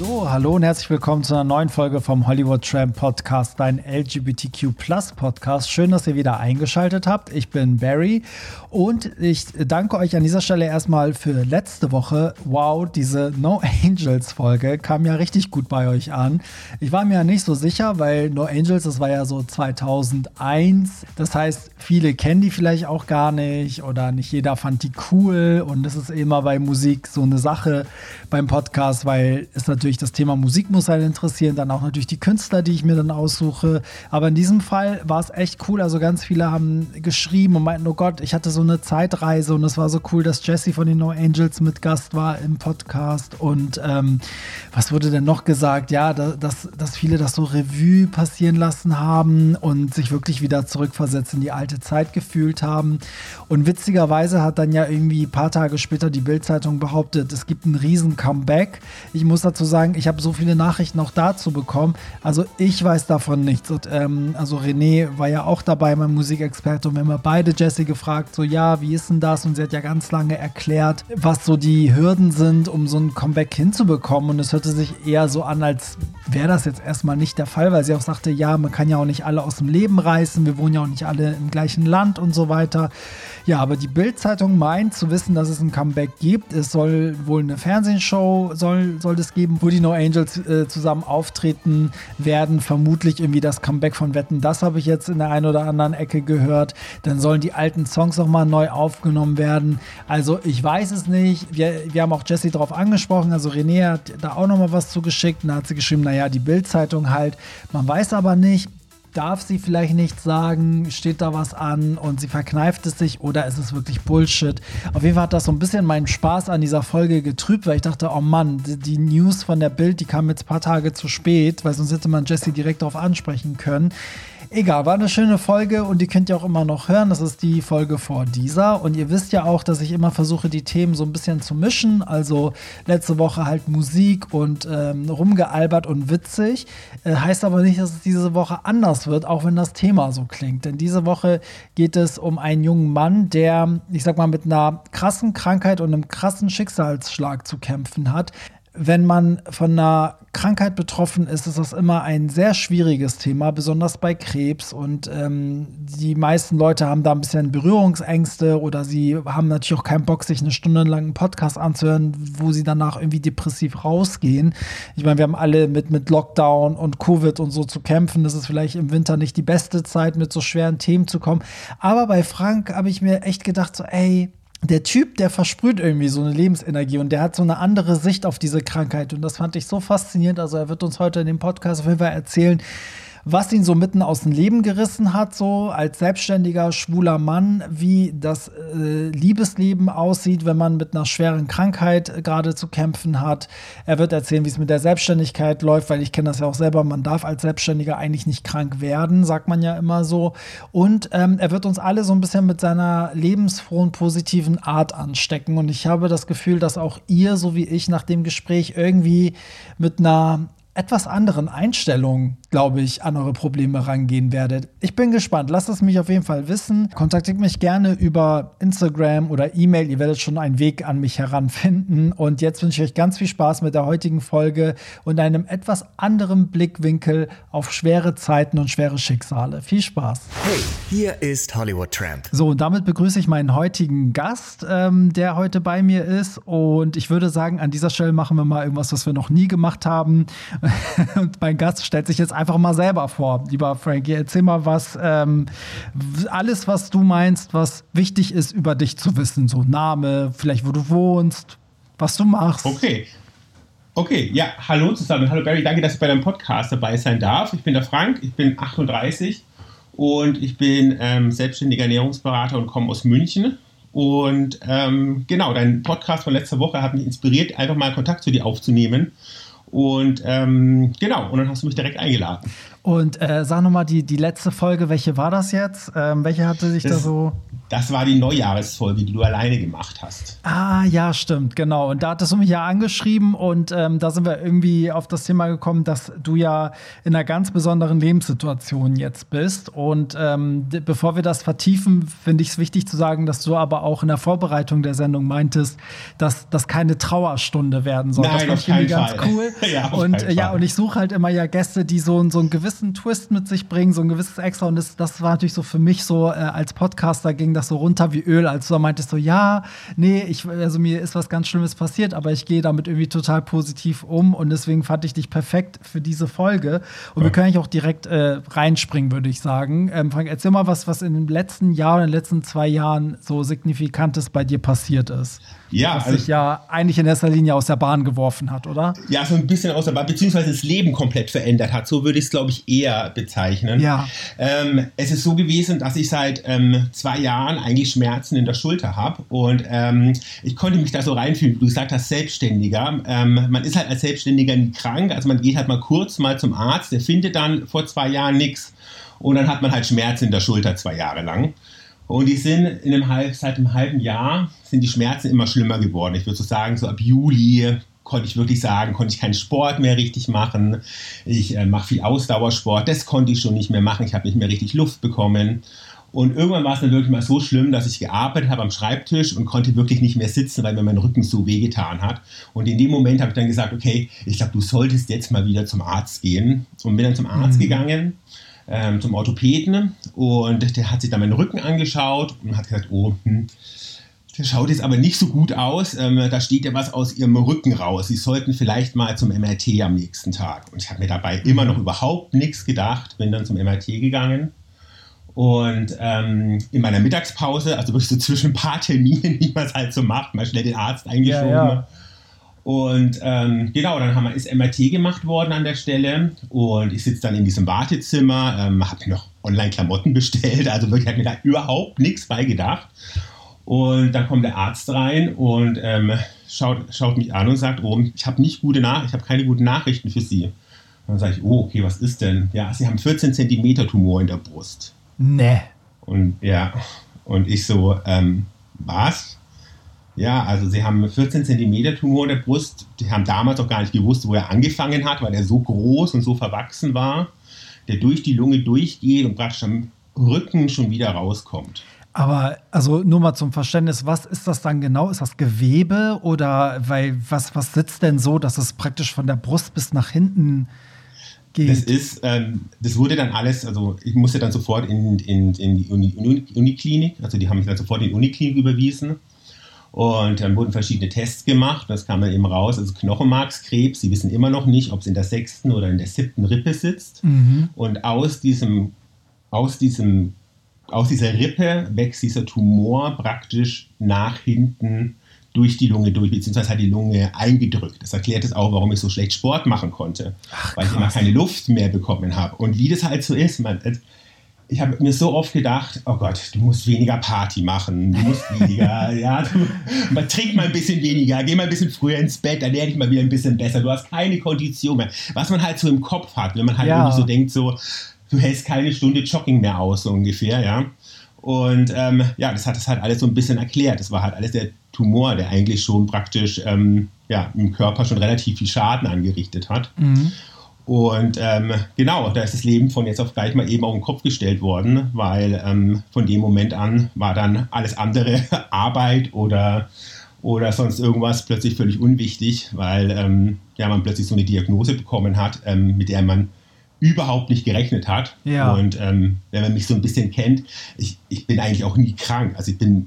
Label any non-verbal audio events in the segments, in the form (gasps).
So, hallo und herzlich willkommen zu einer neuen Folge vom Hollywood Tramp Podcast, dein LGBTQ Podcast. Schön, dass ihr wieder eingeschaltet habt. Ich bin Barry und ich danke euch an dieser Stelle erstmal für letzte Woche. Wow, diese No Angels Folge kam ja richtig gut bei euch an. Ich war mir ja nicht so sicher, weil No Angels, das war ja so 2001. Das heißt, viele kennen die vielleicht auch gar nicht oder nicht jeder fand die cool und das ist immer bei Musik so eine Sache beim Podcast, weil es natürlich natürlich das Thema Musik muss einen interessieren, dann auch natürlich die Künstler, die ich mir dann aussuche. Aber in diesem Fall war es echt cool. Also ganz viele haben geschrieben und meinten, oh Gott, ich hatte so eine Zeitreise und es war so cool, dass Jesse von den No Angels mit Gast war im Podcast. Und ähm, was wurde denn noch gesagt? Ja, dass, dass viele das so Revue passieren lassen haben und sich wirklich wieder zurückversetzt in die alte Zeit gefühlt haben. Und witzigerweise hat dann ja irgendwie ein paar Tage später die Bildzeitung behauptet, es gibt ein riesen Comeback. Ich muss dazu sagen, sagen, ich habe so viele Nachrichten auch dazu bekommen. Also ich weiß davon nichts. Und, ähm, also René war ja auch dabei, mein Musikexperte, und wir haben beide Jessie gefragt, so ja, wie ist denn das? Und sie hat ja ganz lange erklärt, was so die Hürden sind, um so ein Comeback hinzubekommen. Und es hörte sich eher so an, als wäre das jetzt erstmal nicht der Fall, weil sie auch sagte, ja, man kann ja auch nicht alle aus dem Leben reißen, wir wohnen ja auch nicht alle im gleichen Land und so weiter. Ja, aber die Bild-Zeitung meint zu wissen, dass es ein Comeback gibt. Es soll wohl eine Fernsehshow soll, soll es geben, wo die No Angels äh, zusammen auftreten werden. Vermutlich irgendwie das Comeback von Wetten. Das habe ich jetzt in der einen oder anderen Ecke gehört. Dann sollen die alten Songs nochmal neu aufgenommen werden. Also ich weiß es nicht. Wir, wir haben auch Jessie darauf angesprochen. Also René hat da auch nochmal was zugeschickt. Und da hat sie geschrieben, naja, die Bild-Zeitung halt. Man weiß aber nicht darf sie vielleicht nicht sagen, steht da was an und sie verkneift es sich oder ist es wirklich Bullshit? Auf jeden Fall hat das so ein bisschen meinen Spaß an dieser Folge getrübt, weil ich dachte, oh Mann, die, die News von der Bild, die kam jetzt ein paar Tage zu spät, weil sonst hätte man Jesse direkt darauf ansprechen können. Egal, war eine schöne Folge und die könnt ihr auch immer noch hören. Das ist die Folge vor dieser. Und ihr wisst ja auch, dass ich immer versuche, die Themen so ein bisschen zu mischen. Also letzte Woche halt Musik und ähm, rumgealbert und witzig. Äh, heißt aber nicht, dass es diese Woche anders wird, auch wenn das Thema so klingt. Denn diese Woche geht es um einen jungen Mann, der, ich sag mal, mit einer krassen Krankheit und einem krassen Schicksalsschlag zu kämpfen hat wenn man von einer Krankheit betroffen ist, ist das immer ein sehr schwieriges Thema, besonders bei Krebs. Und ähm, die meisten Leute haben da ein bisschen Berührungsängste oder sie haben natürlich auch keinen Bock, sich eine Stunde lang einen Podcast anzuhören, wo sie danach irgendwie depressiv rausgehen. Ich meine, wir haben alle mit, mit Lockdown und Covid und so zu kämpfen. Das ist vielleicht im Winter nicht die beste Zeit, mit so schweren Themen zu kommen. Aber bei Frank habe ich mir echt gedacht, so, ey, der Typ, der versprüht irgendwie so eine Lebensenergie und der hat so eine andere Sicht auf diese Krankheit. Und das fand ich so faszinierend. Also er wird uns heute in dem Podcast auf jeden Fall erzählen, was ihn so mitten aus dem Leben gerissen hat, so als selbstständiger schwuler Mann, wie das äh, Liebesleben aussieht, wenn man mit einer schweren Krankheit äh, gerade zu kämpfen hat. Er wird erzählen, wie es mit der Selbstständigkeit läuft, weil ich kenne das ja auch selber, man darf als Selbstständiger eigentlich nicht krank werden, sagt man ja immer so. Und ähm, er wird uns alle so ein bisschen mit seiner lebensfrohen, positiven Art anstecken. Und ich habe das Gefühl, dass auch ihr, so wie ich, nach dem Gespräch irgendwie mit einer etwas anderen Einstellung, glaube ich, an eure Probleme rangehen werdet. Ich bin gespannt. Lasst es mich auf jeden Fall wissen. Kontaktiert mich gerne über Instagram oder E-Mail. Ihr werdet schon einen Weg an mich heranfinden. Und jetzt wünsche ich euch ganz viel Spaß mit der heutigen Folge und einem etwas anderen Blickwinkel auf schwere Zeiten und schwere Schicksale. Viel Spaß. Hey, hier ist Hollywood Tramp. So, und damit begrüße ich meinen heutigen Gast, ähm, der heute bei mir ist. Und ich würde sagen, an dieser Stelle machen wir mal irgendwas, was wir noch nie gemacht haben. (laughs) Und mein Gast stellt sich jetzt einfach mal selber vor. Lieber Frankie, erzähl mal was, ähm, alles, was du meinst, was wichtig ist, über dich zu wissen. So Name, vielleicht wo du wohnst, was du machst. Okay. Okay, ja, hallo zusammen. Hallo Barry, danke, dass ich bei deinem Podcast dabei sein darf. Ich bin der Frank, ich bin 38 und ich bin ähm, selbstständiger Ernährungsberater und komme aus München. Und ähm, genau, dein Podcast von letzter Woche hat mich inspiriert, einfach mal Kontakt zu dir aufzunehmen und ähm, genau, und dann hast du mich direkt eingeladen. Und äh, sag nochmal, die, die letzte Folge, welche war das jetzt? Ähm, welche hatte sich das, da so. das war die Neujahresfolge, die du alleine gemacht hast. Ah, ja, stimmt, genau. Und da hattest du mich ja angeschrieben und ähm, da sind wir irgendwie auf das Thema gekommen, dass du ja in einer ganz besonderen Lebenssituation jetzt bist. Und ähm, bevor wir das vertiefen, finde ich es wichtig zu sagen, dass du aber auch in der Vorbereitung der Sendung meintest, dass das keine Trauerstunde werden soll. Nein, das fand ich irgendwie ganz cool. (laughs) ja, und ja, und ich suche halt immer ja Gäste, die so, so einen gewissen Twist mit sich bringen, so ein gewisses Extra. Und das, das war natürlich so für mich so äh, als Podcaster ging das so runter wie Öl, als du meintest so, ja, nee, ich, also mir ist was ganz Schlimmes passiert, aber ich gehe damit irgendwie total positiv um und deswegen fand ich dich perfekt für diese Folge. Und ja. wir können eigentlich auch direkt äh, reinspringen, würde ich sagen. Ähm, Frank, erzähl mal was, was in den letzten Jahren, in den letzten zwei Jahren so Signifikantes bei dir passiert ist. Ja, was also, sich ja eigentlich in erster Linie aus der Bahn geworfen hat, oder? Ja, so ein bisschen aus der Bahn, beziehungsweise das Leben komplett verändert hat. So würde ich es, glaube ich, eher bezeichnen. Ja. Ähm, es ist so gewesen, dass ich seit ähm, zwei Jahren eigentlich Schmerzen in der Schulter habe und ähm, ich konnte mich da so reinfühlen. Du gesagt hast, Selbstständiger. Ähm, man ist halt als Selbstständiger nie krank, also man geht halt mal kurz mal zum Arzt, der findet dann vor zwei Jahren nichts und dann hat man halt Schmerzen in der Schulter zwei Jahre lang. Und die sind in einem halb, seit einem halben Jahr sind die Schmerzen immer schlimmer geworden. Ich würde so sagen, so ab Juli konnte ich wirklich sagen, konnte ich keinen Sport mehr richtig machen. Ich äh, mache viel Ausdauersport, das konnte ich schon nicht mehr machen. Ich habe nicht mehr richtig Luft bekommen. Und irgendwann war es dann wirklich mal so schlimm, dass ich gearbeitet habe am Schreibtisch und konnte wirklich nicht mehr sitzen, weil mir mein Rücken so wehgetan hat. Und in dem Moment habe ich dann gesagt, okay, ich glaube, du solltest jetzt mal wieder zum Arzt gehen. Und bin dann zum Arzt mhm. gegangen ähm, zum Orthopäden und der hat sich dann meinen Rücken angeschaut und hat gesagt, oh, hm, der schaut jetzt aber nicht so gut aus. Ähm, da steht ja was aus ihrem Rücken raus. Sie sollten vielleicht mal zum MRT am nächsten Tag. Und ich habe mir dabei immer noch überhaupt nichts gedacht. Bin dann zum MRT gegangen. Und ähm, in meiner Mittagspause, also wirklich so zwischen ein paar Terminen, (laughs) wie man es halt so macht, mal schnell den Arzt eingeschoben. Ja, ja. Und ähm, genau, dann haben wir, ist MRT gemacht worden an der Stelle und ich sitze dann in diesem Wartezimmer, ähm, habe mir noch Online-Klamotten bestellt, also wirklich habe mir da überhaupt nichts bei gedacht. Und dann kommt der Arzt rein und ähm, schaut, schaut mich an und sagt, oh, ich habe nicht gute Nach ich habe keine guten Nachrichten für Sie. Und dann sage ich, oh, okay, was ist denn? Ja, Sie haben 14 Zentimeter Tumor in der Brust. Nee. Und ja, und ich so, ähm, was? Ja, also sie haben 14 cm Tumor in der Brust. Die haben damals auch gar nicht gewusst, wo er angefangen hat, weil er so groß und so verwachsen war, der durch die Lunge durchgeht und praktisch am Rücken schon wieder rauskommt. Aber also nur mal zum Verständnis, was ist das dann genau? Ist das Gewebe oder weil was, was sitzt denn so, dass es praktisch von der Brust bis nach hinten geht? Das ist, ähm, das wurde dann alles, also ich musste dann sofort in, in, in die Uni, Uni, Uniklinik, also die haben mich dann sofort in die Uniklinik überwiesen. Und dann wurden verschiedene Tests gemacht. Das kam dann eben raus. Also Knochenmarkskrebs. Sie wissen immer noch nicht, ob es in der sechsten oder in der siebten Rippe sitzt. Mhm. Und aus diesem, aus diesem, aus dieser Rippe wächst dieser Tumor praktisch nach hinten durch die Lunge durch, beziehungsweise hat die Lunge eingedrückt. Das erklärt es auch, warum ich so schlecht Sport machen konnte, Ach, weil ich immer keine Luft mehr bekommen habe. Und wie das halt so ist, man, ich habe mir so oft gedacht, oh Gott, du musst weniger Party machen, du musst weniger, (laughs) ja, du, man trink mal ein bisschen weniger, geh mal ein bisschen früher ins Bett, dann lerne ich mal wieder ein bisschen besser. Du hast keine Kondition mehr. Was man halt so im Kopf hat, wenn man halt ja. so denkt, so, du hältst keine Stunde Jogging mehr aus, so ungefähr, ja. Und ähm, ja, das hat das halt alles so ein bisschen erklärt. Das war halt alles der Tumor, der eigentlich schon praktisch ähm, ja, im Körper schon relativ viel Schaden angerichtet hat. Mhm. Und ähm, genau, da ist das Leben von jetzt auf gleich mal eben auf den Kopf gestellt worden, weil ähm, von dem Moment an war dann alles andere (laughs) Arbeit oder, oder sonst irgendwas plötzlich völlig unwichtig, weil ähm, ja, man plötzlich so eine Diagnose bekommen hat, ähm, mit der man überhaupt nicht gerechnet hat. Ja. Und ähm, wenn man mich so ein bisschen kennt, ich, ich bin eigentlich auch nie krank. Also ich bin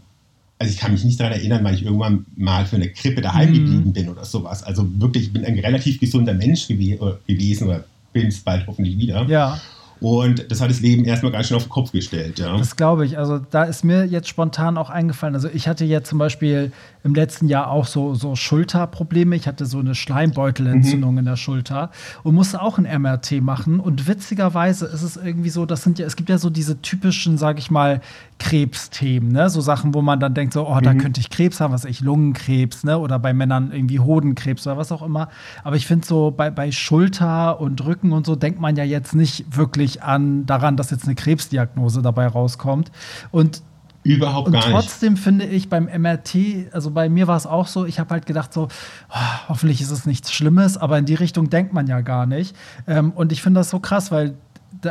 also ich kann mich nicht daran erinnern, weil ich irgendwann mal für eine Krippe daheim mhm. geblieben bin oder sowas. Also wirklich, ich bin ein relativ gesunder Mensch gew äh, gewesen oder bin es bald hoffentlich wieder. Ja. Und das hat das Leben erstmal ganz schön auf den Kopf gestellt. Ja. Das glaube ich. Also da ist mir jetzt spontan auch eingefallen. Also ich hatte jetzt zum Beispiel im letzten Jahr auch so, so Schulterprobleme. Ich hatte so eine Schleimbeutelentzündung mhm. in der Schulter und musste auch ein MRT machen. Und witzigerweise ist es irgendwie so, das sind ja, es gibt ja so diese typischen, sage ich mal, Krebsthemen, ne? So Sachen, wo man dann denkt, so, oh, da mhm. könnte ich Krebs haben, was ich, Lungenkrebs, ne? Oder bei Männern irgendwie Hodenkrebs oder was auch immer. Aber ich finde so, bei, bei Schulter und Rücken und so denkt man ja jetzt nicht wirklich an daran, dass jetzt eine Krebsdiagnose dabei rauskommt. Und Überhaupt und gar nicht. Trotzdem finde ich beim MRT, also bei mir war es auch so, ich habe halt gedacht so, oh, hoffentlich ist es nichts Schlimmes, aber in die Richtung denkt man ja gar nicht. Ähm, und ich finde das so krass, weil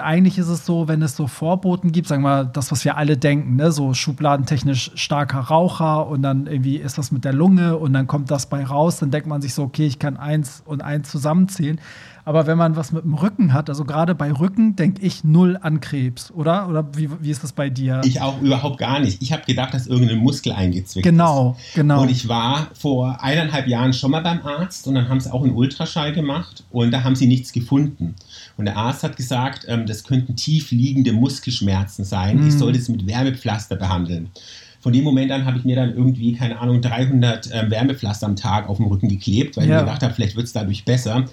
eigentlich ist es so, wenn es so Vorboten gibt, sagen wir mal, das, was wir alle denken, ne? so schubladentechnisch starker Raucher und dann irgendwie ist was mit der Lunge und dann kommt das bei raus, dann denkt man sich so, okay, ich kann eins und eins zusammenzählen. Aber wenn man was mit dem Rücken hat, also gerade bei Rücken, denke ich null an Krebs, oder? Oder wie, wie ist das bei dir? Ich auch überhaupt gar nicht. Ich habe gedacht, dass irgendein Muskel eingezwickt genau, ist. Genau, genau. Und ich war vor eineinhalb Jahren schon mal beim Arzt und dann haben sie auch einen Ultraschall gemacht und da haben sie nichts gefunden. Und der Arzt hat gesagt, ähm, das könnten tief liegende Muskelschmerzen sein. Mhm. Ich sollte es mit Wärmepflaster behandeln. Von dem Moment an habe ich mir dann irgendwie, keine Ahnung, 300 ähm, Wärmepflaster am Tag auf dem Rücken geklebt, weil ja. ich gedacht habe, vielleicht wird es dadurch besser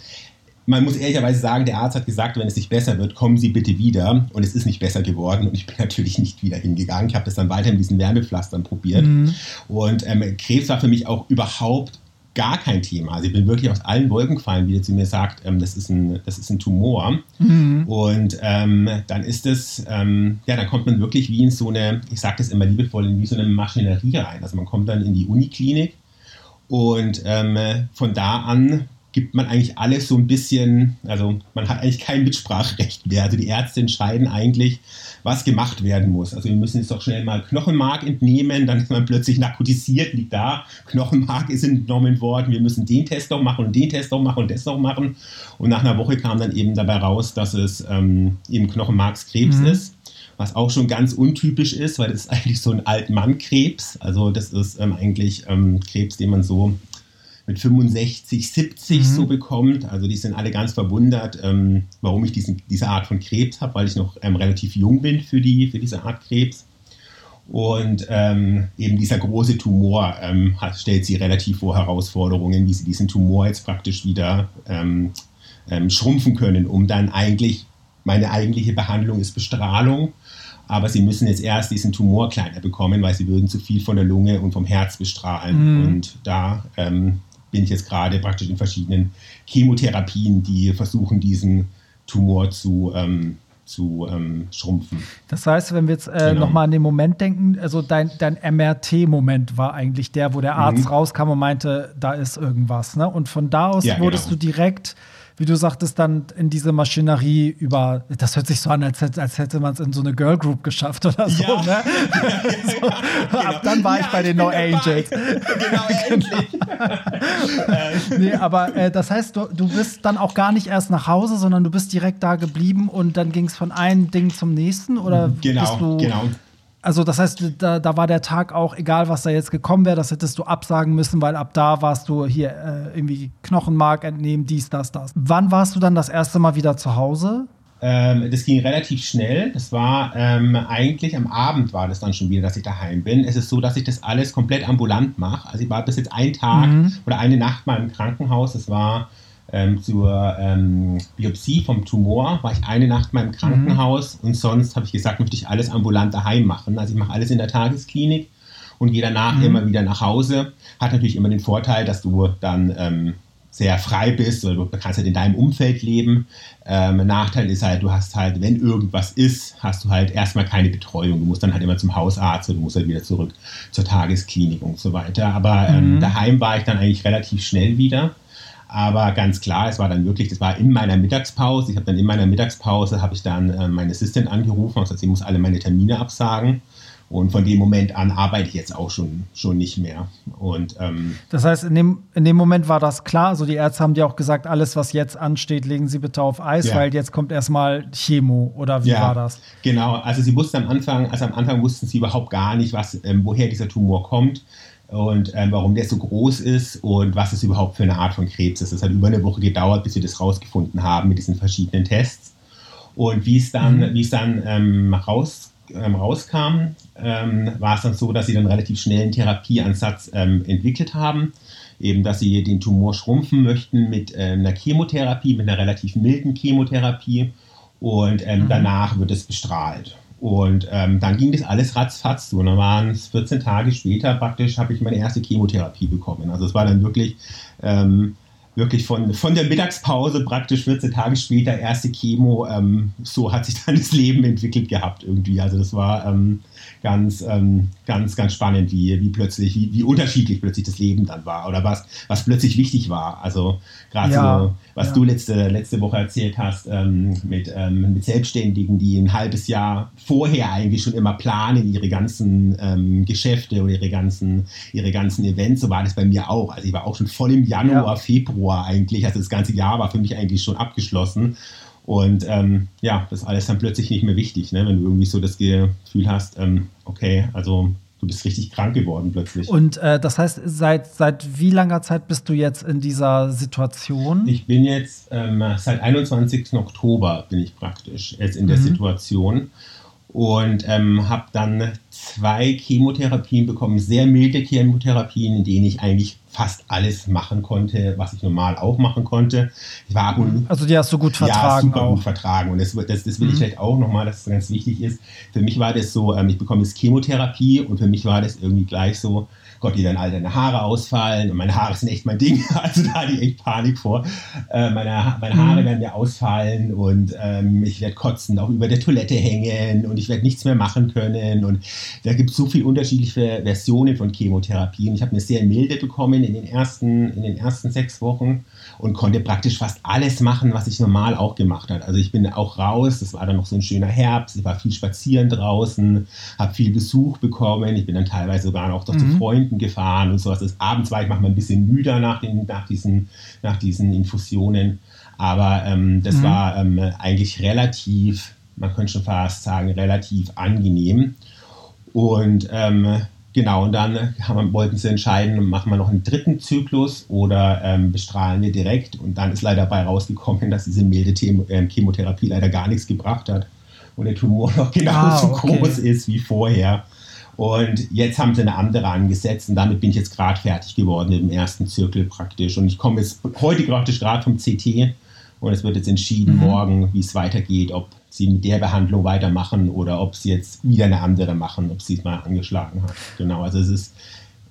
man muss ehrlicherweise sagen, der Arzt hat gesagt, wenn es nicht besser wird, kommen Sie bitte wieder. Und es ist nicht besser geworden. Und ich bin (laughs) natürlich nicht wieder hingegangen. Ich habe das dann weiter mit diesen Wärmepflastern probiert. Mhm. Und ähm, Krebs war für mich auch überhaupt gar kein Thema. Also ich bin wirklich aus allen Wolken gefallen, wie er zu mir sagt, ähm, das, ist ein, das ist ein Tumor. Mhm. Und ähm, dann ist es, ähm, ja, dann kommt man wirklich wie in so eine, ich sage das immer liebevoll, in wie so eine Maschinerie rein. Also man kommt dann in die Uniklinik und ähm, von da an gibt man eigentlich alles so ein bisschen, also man hat eigentlich kein Mitspracherecht mehr. Also die Ärzte entscheiden eigentlich, was gemacht werden muss. Also wir müssen jetzt doch schnell mal Knochenmark entnehmen, dann ist man plötzlich narkotisiert, liegt da, Knochenmark ist entnommen worden, wir müssen den Test noch machen und den Test noch machen und das noch machen. Und nach einer Woche kam dann eben dabei raus, dass es ähm, eben Knochenmarkskrebs mhm. ist was auch schon ganz untypisch ist, weil das ist (laughs) eigentlich so ein Altmannkrebs. Also das ist ähm, eigentlich ähm, Krebs, den man so mit 65, 70 mhm. so bekommt. Also die sind alle ganz verwundert, ähm, warum ich diesen, diese Art von Krebs habe, weil ich noch ähm, relativ jung bin für, die, für diese Art Krebs. Und ähm, eben dieser große Tumor ähm, hat, stellt sie relativ vor Herausforderungen, wie sie diesen Tumor jetzt praktisch wieder ähm, ähm, schrumpfen können, um dann eigentlich, meine eigentliche Behandlung ist Bestrahlung, aber sie müssen jetzt erst diesen Tumor kleiner bekommen, weil sie würden zu viel von der Lunge und vom Herz bestrahlen. Mhm. Und da ähm, bin ich jetzt gerade praktisch in verschiedenen Chemotherapien, die versuchen, diesen Tumor zu, ähm, zu ähm, schrumpfen. Das heißt, wenn wir jetzt äh, genau. nochmal an den Moment denken, also dein, dein MRT-Moment war eigentlich der, wo der Arzt mhm. rauskam und meinte, da ist irgendwas. Ne? Und von da aus ja, wurdest genau. du direkt wie du sagtest, dann in diese Maschinerie über, das hört sich so an, als, als hätte man es in so eine Girl Group geschafft oder so. Ja. Ne? (laughs) so, genau. Ab dann war ja, ich bei den No Angels. (laughs) (laughs) genau, endlich. nee, aber äh, das heißt, du, du bist dann auch gar nicht erst nach Hause, sondern du bist direkt da geblieben und dann ging es von einem Ding zum nächsten? Oder genau, bist du genau. Also das heißt, da, da war der Tag auch, egal was da jetzt gekommen wäre, das hättest du absagen müssen, weil ab da warst du hier äh, irgendwie Knochenmark entnehmen, dies, das, das. Wann warst du dann das erste Mal wieder zu Hause? Ähm, das ging relativ schnell. Das war ähm, eigentlich am Abend war das dann schon wieder, dass ich daheim bin. Es ist so, dass ich das alles komplett ambulant mache. Also ich war bis jetzt einen Tag mhm. oder eine Nacht mal im Krankenhaus. Das war ähm, zur ähm, Biopsie vom Tumor war ich eine Nacht mal im Krankenhaus mhm. und sonst habe ich gesagt, möchte ich alles ambulant daheim machen. Also ich mache alles in der Tagesklinik und gehe danach mhm. immer wieder nach Hause. Hat natürlich immer den Vorteil, dass du dann ähm, sehr frei bist oder du kannst halt in deinem Umfeld leben. Ähm, Nachteil ist halt, du hast halt, wenn irgendwas ist, hast du halt erstmal keine Betreuung. Du musst dann halt immer zum Hausarzt oder du musst halt wieder zurück zur Tagesklinik und so weiter. Aber ähm, mhm. daheim war ich dann eigentlich relativ schnell wieder. Aber ganz klar, es war dann wirklich, das war in meiner Mittagspause. Ich habe dann in meiner Mittagspause, habe ich dann äh, meine Assistent angerufen und gesagt, sie muss alle meine Termine absagen. Und von dem Moment an arbeite ich jetzt auch schon, schon nicht mehr. Und, ähm, das heißt, in dem, in dem Moment war das klar. Also die Ärzte haben dir auch gesagt, alles, was jetzt ansteht, legen Sie bitte auf Eis, ja. weil jetzt kommt erstmal Chemo. Oder wie ja, war das? Genau, also sie wussten am Anfang, also am Anfang wussten sie überhaupt gar nicht, was, ähm, woher dieser Tumor kommt und ähm, warum der so groß ist und was es überhaupt für eine Art von Krebs ist. Es hat über eine Woche gedauert, bis wir das rausgefunden haben mit diesen verschiedenen Tests. Und wie es dann, mhm. wie es dann ähm, raus, ähm, rauskam, ähm, war es dann so, dass sie dann relativ schnell einen Therapieansatz ähm, entwickelt haben. Eben, dass sie den Tumor schrumpfen möchten mit äh, einer Chemotherapie, mit einer relativ milden Chemotherapie. Und ähm, mhm. danach wird es bestrahlt. Und ähm, dann ging das alles ratzfatz. Und dann waren es 14 Tage später praktisch, habe ich meine erste Chemotherapie bekommen. Also es war dann wirklich, ähm, wirklich von, von der Mittagspause praktisch 14 Tage später, erste Chemo, ähm, so hat sich dann das Leben entwickelt gehabt irgendwie. Also das war ähm, ganz, ähm, ganz, ganz spannend, wie, wie plötzlich, wie, wie unterschiedlich plötzlich das Leben dann war oder was, was plötzlich wichtig war. Also gerade ja, so, was ja. du letzte, letzte Woche erzählt hast ähm, mit, ähm, mit Selbstständigen, die ein halbes Jahr vorher eigentlich schon immer planen, ihre ganzen ähm, Geschäfte oder ihre ganzen, ihre ganzen Events, so war das bei mir auch. Also ich war auch schon voll im Januar, ja. Februar eigentlich, also das ganze Jahr war für mich eigentlich schon abgeschlossen. Und ähm, ja, das ist alles dann plötzlich nicht mehr wichtig, ne? wenn du irgendwie so das Gefühl hast, ähm, okay, also du bist richtig krank geworden plötzlich. Und äh, das heißt, seit, seit wie langer Zeit bist du jetzt in dieser Situation? Ich bin jetzt ähm, seit 21. Oktober bin ich praktisch jetzt in der mhm. Situation und ähm, habe dann zwei Chemotherapien bekommen, sehr milde Chemotherapien, in denen ich eigentlich fast alles machen konnte, was ich normal auch machen konnte. Ich war also die hast du gut vertragen. Ja, super auch. gut vertragen. Und das, das, das will mhm. ich vielleicht auch nochmal, dass es ganz wichtig ist. Für mich war das so, ähm, ich bekomme jetzt Chemotherapie und für mich war das irgendwie gleich so, Gott, die dann all deine Haare ausfallen und meine Haare sind echt mein Ding. (laughs) Also da hatte ich echt Panik vor. Äh, meine, meine Haare mhm. werden mir ausfallen und ähm, ich werde kotzen, auch über der Toilette hängen und ich werde nichts mehr machen können. Und da gibt es so viele unterschiedliche Versionen von Chemotherapien. Ich habe eine sehr milde bekommen in den ersten, in den ersten sechs Wochen und konnte praktisch fast alles machen, was ich normal auch gemacht habe. Also ich bin auch raus, das war dann noch so ein schöner Herbst, ich war viel spazieren draußen, habe viel Besuch bekommen, ich bin dann teilweise sogar noch mhm. zu Freunden gefahren und sowas. Das abends war ich manchmal ein bisschen müder nach, den, nach, diesen, nach diesen Infusionen, aber ähm, das mhm. war ähm, eigentlich relativ, man könnte schon fast sagen, relativ angenehm. Und ähm, Genau, und dann haben, wollten sie entscheiden, machen wir noch einen dritten Zyklus oder ähm, bestrahlen wir direkt. Und dann ist leider dabei rausgekommen, dass diese milde ähm, Chemotherapie leider gar nichts gebracht hat und der Tumor (laughs) noch genauso ah, okay. groß ist wie vorher. Und jetzt haben sie eine andere angesetzt und damit bin ich jetzt gerade fertig geworden im ersten Zirkel praktisch. Und ich komme jetzt heute praktisch gerade vom CT und es wird jetzt entschieden mhm. morgen, wie es weitergeht, ob sie mit der Behandlung weitermachen oder ob sie jetzt wieder eine andere machen, ob sie es mal angeschlagen hat. Genau, also es ist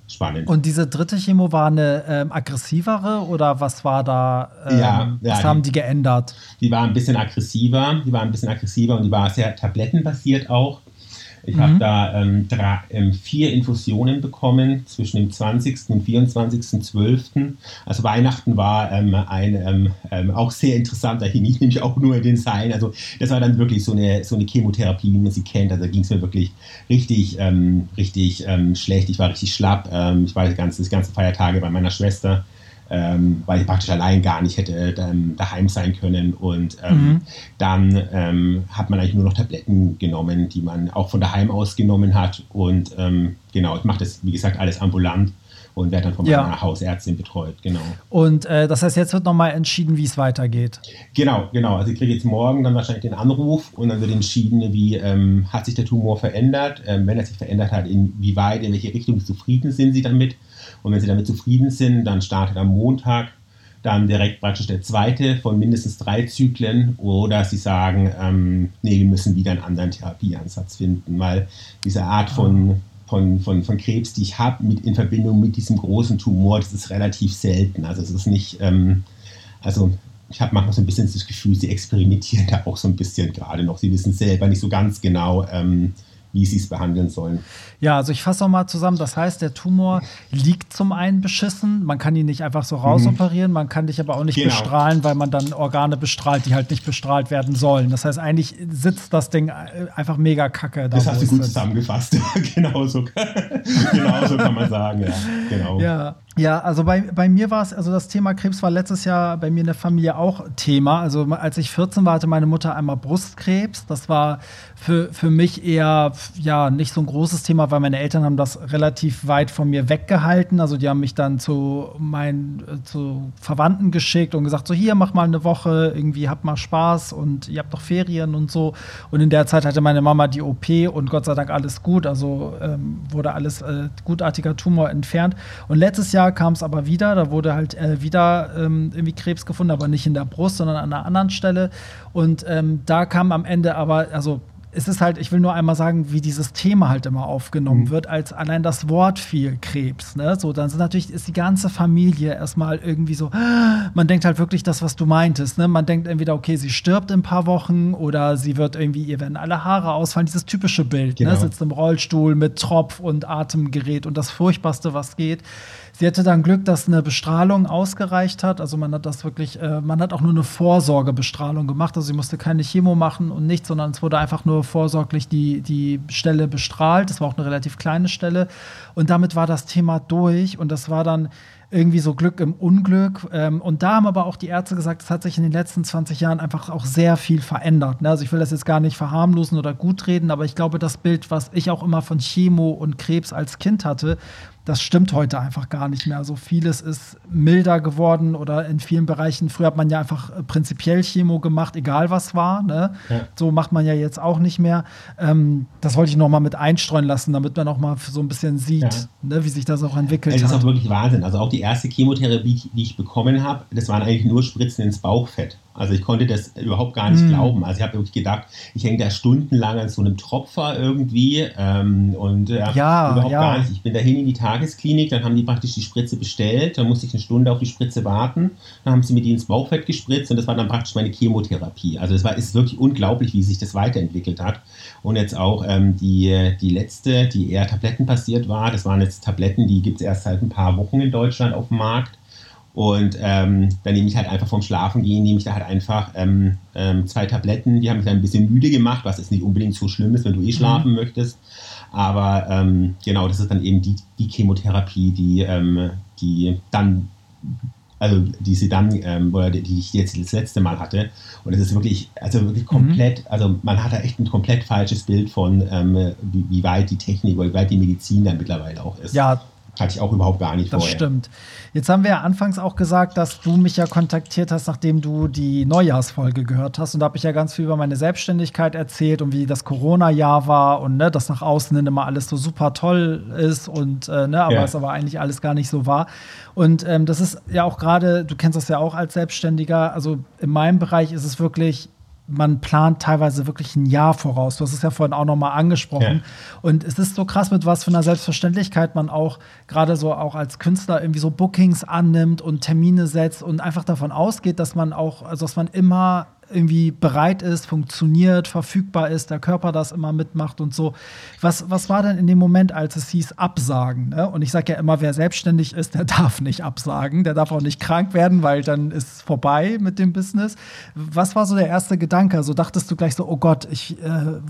spannend. Und diese dritte Chemo war eine ähm, aggressivere oder was war da? Ähm, ja, ja, was haben die, die geändert? Die war ein bisschen aggressiver, die war ein bisschen aggressiver und die war sehr tablettenbasiert auch. Ich mhm. habe da ähm, drei, ähm, vier Infusionen bekommen zwischen dem 20. und 24.12. Also Weihnachten war ähm, ein ähm, ähm, auch sehr interessanter, hing (laughs) ich nämlich auch nur in den Seilen. Also das war dann wirklich so eine, so eine Chemotherapie, wie man sie kennt. Also da ging es mir wirklich richtig, ähm, richtig schlecht. Ich war richtig schlapp. ich war die ganze, die ganzen Feiertage bei meiner Schwester ähm, weil ich praktisch allein gar nicht hätte ähm, daheim sein können. Und ähm, mhm. dann ähm, hat man eigentlich nur noch Tabletten genommen, die man auch von daheim aus genommen hat. Und ähm, genau, ich mache das, wie gesagt, alles ambulant und werde dann von meiner ja. Hausärztin betreut, genau. Und äh, das heißt, jetzt wird nochmal entschieden, wie es weitergeht. Genau, genau. Also ich kriege jetzt morgen dann wahrscheinlich den Anruf und dann wird entschieden, wie ähm, hat sich der Tumor verändert, ähm, wenn er sich verändert hat, inwieweit, in welche Richtung zufrieden sind Sie damit und wenn Sie damit zufrieden sind, dann startet am Montag dann direkt praktisch der zweite von mindestens drei Zyklen oder Sie sagen, ähm, nee, wir müssen wieder einen anderen Therapieansatz finden, weil diese Art von, von, von, von Krebs, die ich habe, in Verbindung mit diesem großen Tumor, das ist relativ selten. Also es ist nicht, ähm, also ich habe manchmal so ein bisschen das Gefühl, sie experimentieren (laughs) da auch so ein bisschen gerade noch. Sie wissen selber nicht so ganz genau, ähm, wie sie es behandeln sollen. Ja, also ich fasse nochmal zusammen. Das heißt, der Tumor liegt zum einen beschissen. Man kann ihn nicht einfach so rausoperieren. Man kann dich aber auch nicht genau. bestrahlen, weil man dann Organe bestrahlt, die halt nicht bestrahlt werden sollen. Das heißt, eigentlich sitzt das Ding einfach mega kacke. Da, das hast du gut zusammengefasst. genau, so, genau so kann man sagen. Ja, genau. ja. Ja, also bei, bei mir war es, also das Thema Krebs war letztes Jahr bei mir in der Familie auch Thema. Also als ich 14 war, hatte meine Mutter einmal Brustkrebs. Das war für, für mich eher ja nicht so ein großes Thema, weil meine Eltern haben das relativ weit von mir weggehalten. Also die haben mich dann zu meinen zu Verwandten geschickt und gesagt, so hier, mach mal eine Woche, irgendwie habt mal Spaß und ihr habt doch Ferien und so. Und in der Zeit hatte meine Mama die OP und Gott sei Dank alles gut. Also ähm, wurde alles äh, gutartiger Tumor entfernt. Und letztes Jahr kam es aber wieder, da wurde halt äh, wieder ähm, irgendwie Krebs gefunden, aber nicht in der Brust, sondern an einer anderen Stelle. Und ähm, da kam am Ende aber, also es ist halt, ich will nur einmal sagen, wie dieses Thema halt immer aufgenommen Mhm. wird, als allein das Wort viel Krebs. Ne? So, dann sind natürlich ist die ganze Familie erstmal irgendwie so, (gasps) man denkt halt wirklich das, was du meintest. Ne? Man denkt entweder, okay, sie stirbt in ein paar Wochen oder sie wird irgendwie, ihr werden alle Haare ausfallen, dieses typische Bild, Genau. ne? sitzt im Rollstuhl mit Tropf und Atemgerät und das Furchtbarste, was geht. Sie hatte dann Glück, dass eine Bestrahlung ausgereicht hat. Also man hat das wirklich, äh, man hat auch nur eine Vorsorgebestrahlung gemacht. Also sie musste keine Chemo machen und nichts, sondern es wurde einfach nur vorsorglich die, die Stelle bestrahlt. Das war auch eine relativ kleine Stelle. Und damit war das Thema durch. Und das war dann irgendwie so Glück im Unglück. Ähm, und da haben aber auch die Ärzte gesagt, es hat sich in den letzten 20 Jahren einfach auch sehr viel verändert. Ne? Also ich will das jetzt gar nicht verharmlosen oder gutreden, aber ich glaube, das Bild, was ich auch immer von Chemo und Krebs als Kind hatte, das stimmt heute einfach gar nicht mehr. Also vieles ist milder geworden oder in vielen Bereichen. Früher hat man ja einfach äh, prinzipiell Chemo gemacht, egal was war. Ne? Ja. So macht man ja jetzt auch nicht mehr. Ähm, das wollte ich noch mal mit einstreuen lassen, damit man auch mal so ein bisschen sieht, Ja. ne, wie sich das auch entwickelt Es ist hat. auch wirklich Wahnsinn. Also auch die erste Chemotherapie, die ich bekommen habe, das waren eigentlich nur Spritzen ins Bauchfett. Also ich konnte das überhaupt gar nicht Hm. glauben. Also ich habe wirklich gedacht, ich hänge da stundenlang an so einem Tropfer irgendwie ähm, und äh, Ja, überhaupt ja. gar nicht. Ich bin dahin in die Tagesklinik, dann haben die praktisch die Spritze bestellt, dann musste ich eine Stunde auf die Spritze warten, dann haben sie mir die ins Bauchfett gespritzt und das war dann praktisch meine Chemotherapie. Also es war ist wirklich unglaublich, wie sich das weiterentwickelt hat. Und jetzt auch ähm, die, die letzte, die eher tablettenbasiert war, das waren jetzt Tabletten, die gibt es erst seit ein paar Wochen in Deutschland auf dem Markt. Und ähm, dann nehme ich halt einfach vom Schlafen gehen, nehme ich da halt einfach ähm, ähm, zwei Tabletten, die haben mich dann ein bisschen müde gemacht, was jetzt nicht unbedingt so schlimm ist, wenn du eh schlafen möchtest. Aber ähm, genau, das ist dann eben die, die Chemotherapie, die, ähm, die dann, also die sie dann, ähm, oder die, die ich jetzt das letzte Mal hatte. Und es ist wirklich, also wirklich komplett, also man hat da echt ein komplett falsches Bild von, wie, wie weit die Technik oder wie weit die Medizin dann mittlerweile auch ist. Ja, Hatte ich auch überhaupt gar nicht Das vorher. stimmt. Jetzt haben wir ja anfangs auch gesagt, dass du mich ja kontaktiert hast, nachdem du die Neujahrsfolge gehört hast. Und da habe ich ja ganz viel über meine Selbstständigkeit erzählt und wie das Corona-Jahr war und ne, dass nach außen hin immer alles so super toll ist und äh, ne, aber Ja. es aber eigentlich alles gar nicht so war. Und ähm, das ist ja auch gerade, du kennst das ja auch als Selbstständiger, also in meinem Bereich ist es wirklich man plant teilweise wirklich ein Jahr voraus. Du hast es ja vorhin auch noch mal angesprochen. Ja. Und es ist so krass, mit was für einer Selbstverständlichkeit man auch gerade so auch als Künstler irgendwie so Bookings annimmt und Termine setzt und einfach davon ausgeht, dass man auch, also dass man immer irgendwie bereit ist, funktioniert, verfügbar ist, der Körper das immer mitmacht und so. Was, was war denn in dem Moment, als es hieß Absagen? Ne? Und ich sage ja immer, wer selbstständig ist, der (laughs) darf nicht absagen, der darf auch nicht krank werden, weil dann ist es vorbei mit dem Business. Was war so der erste Gedanke? So dachtest du gleich so, oh Gott, ich, äh,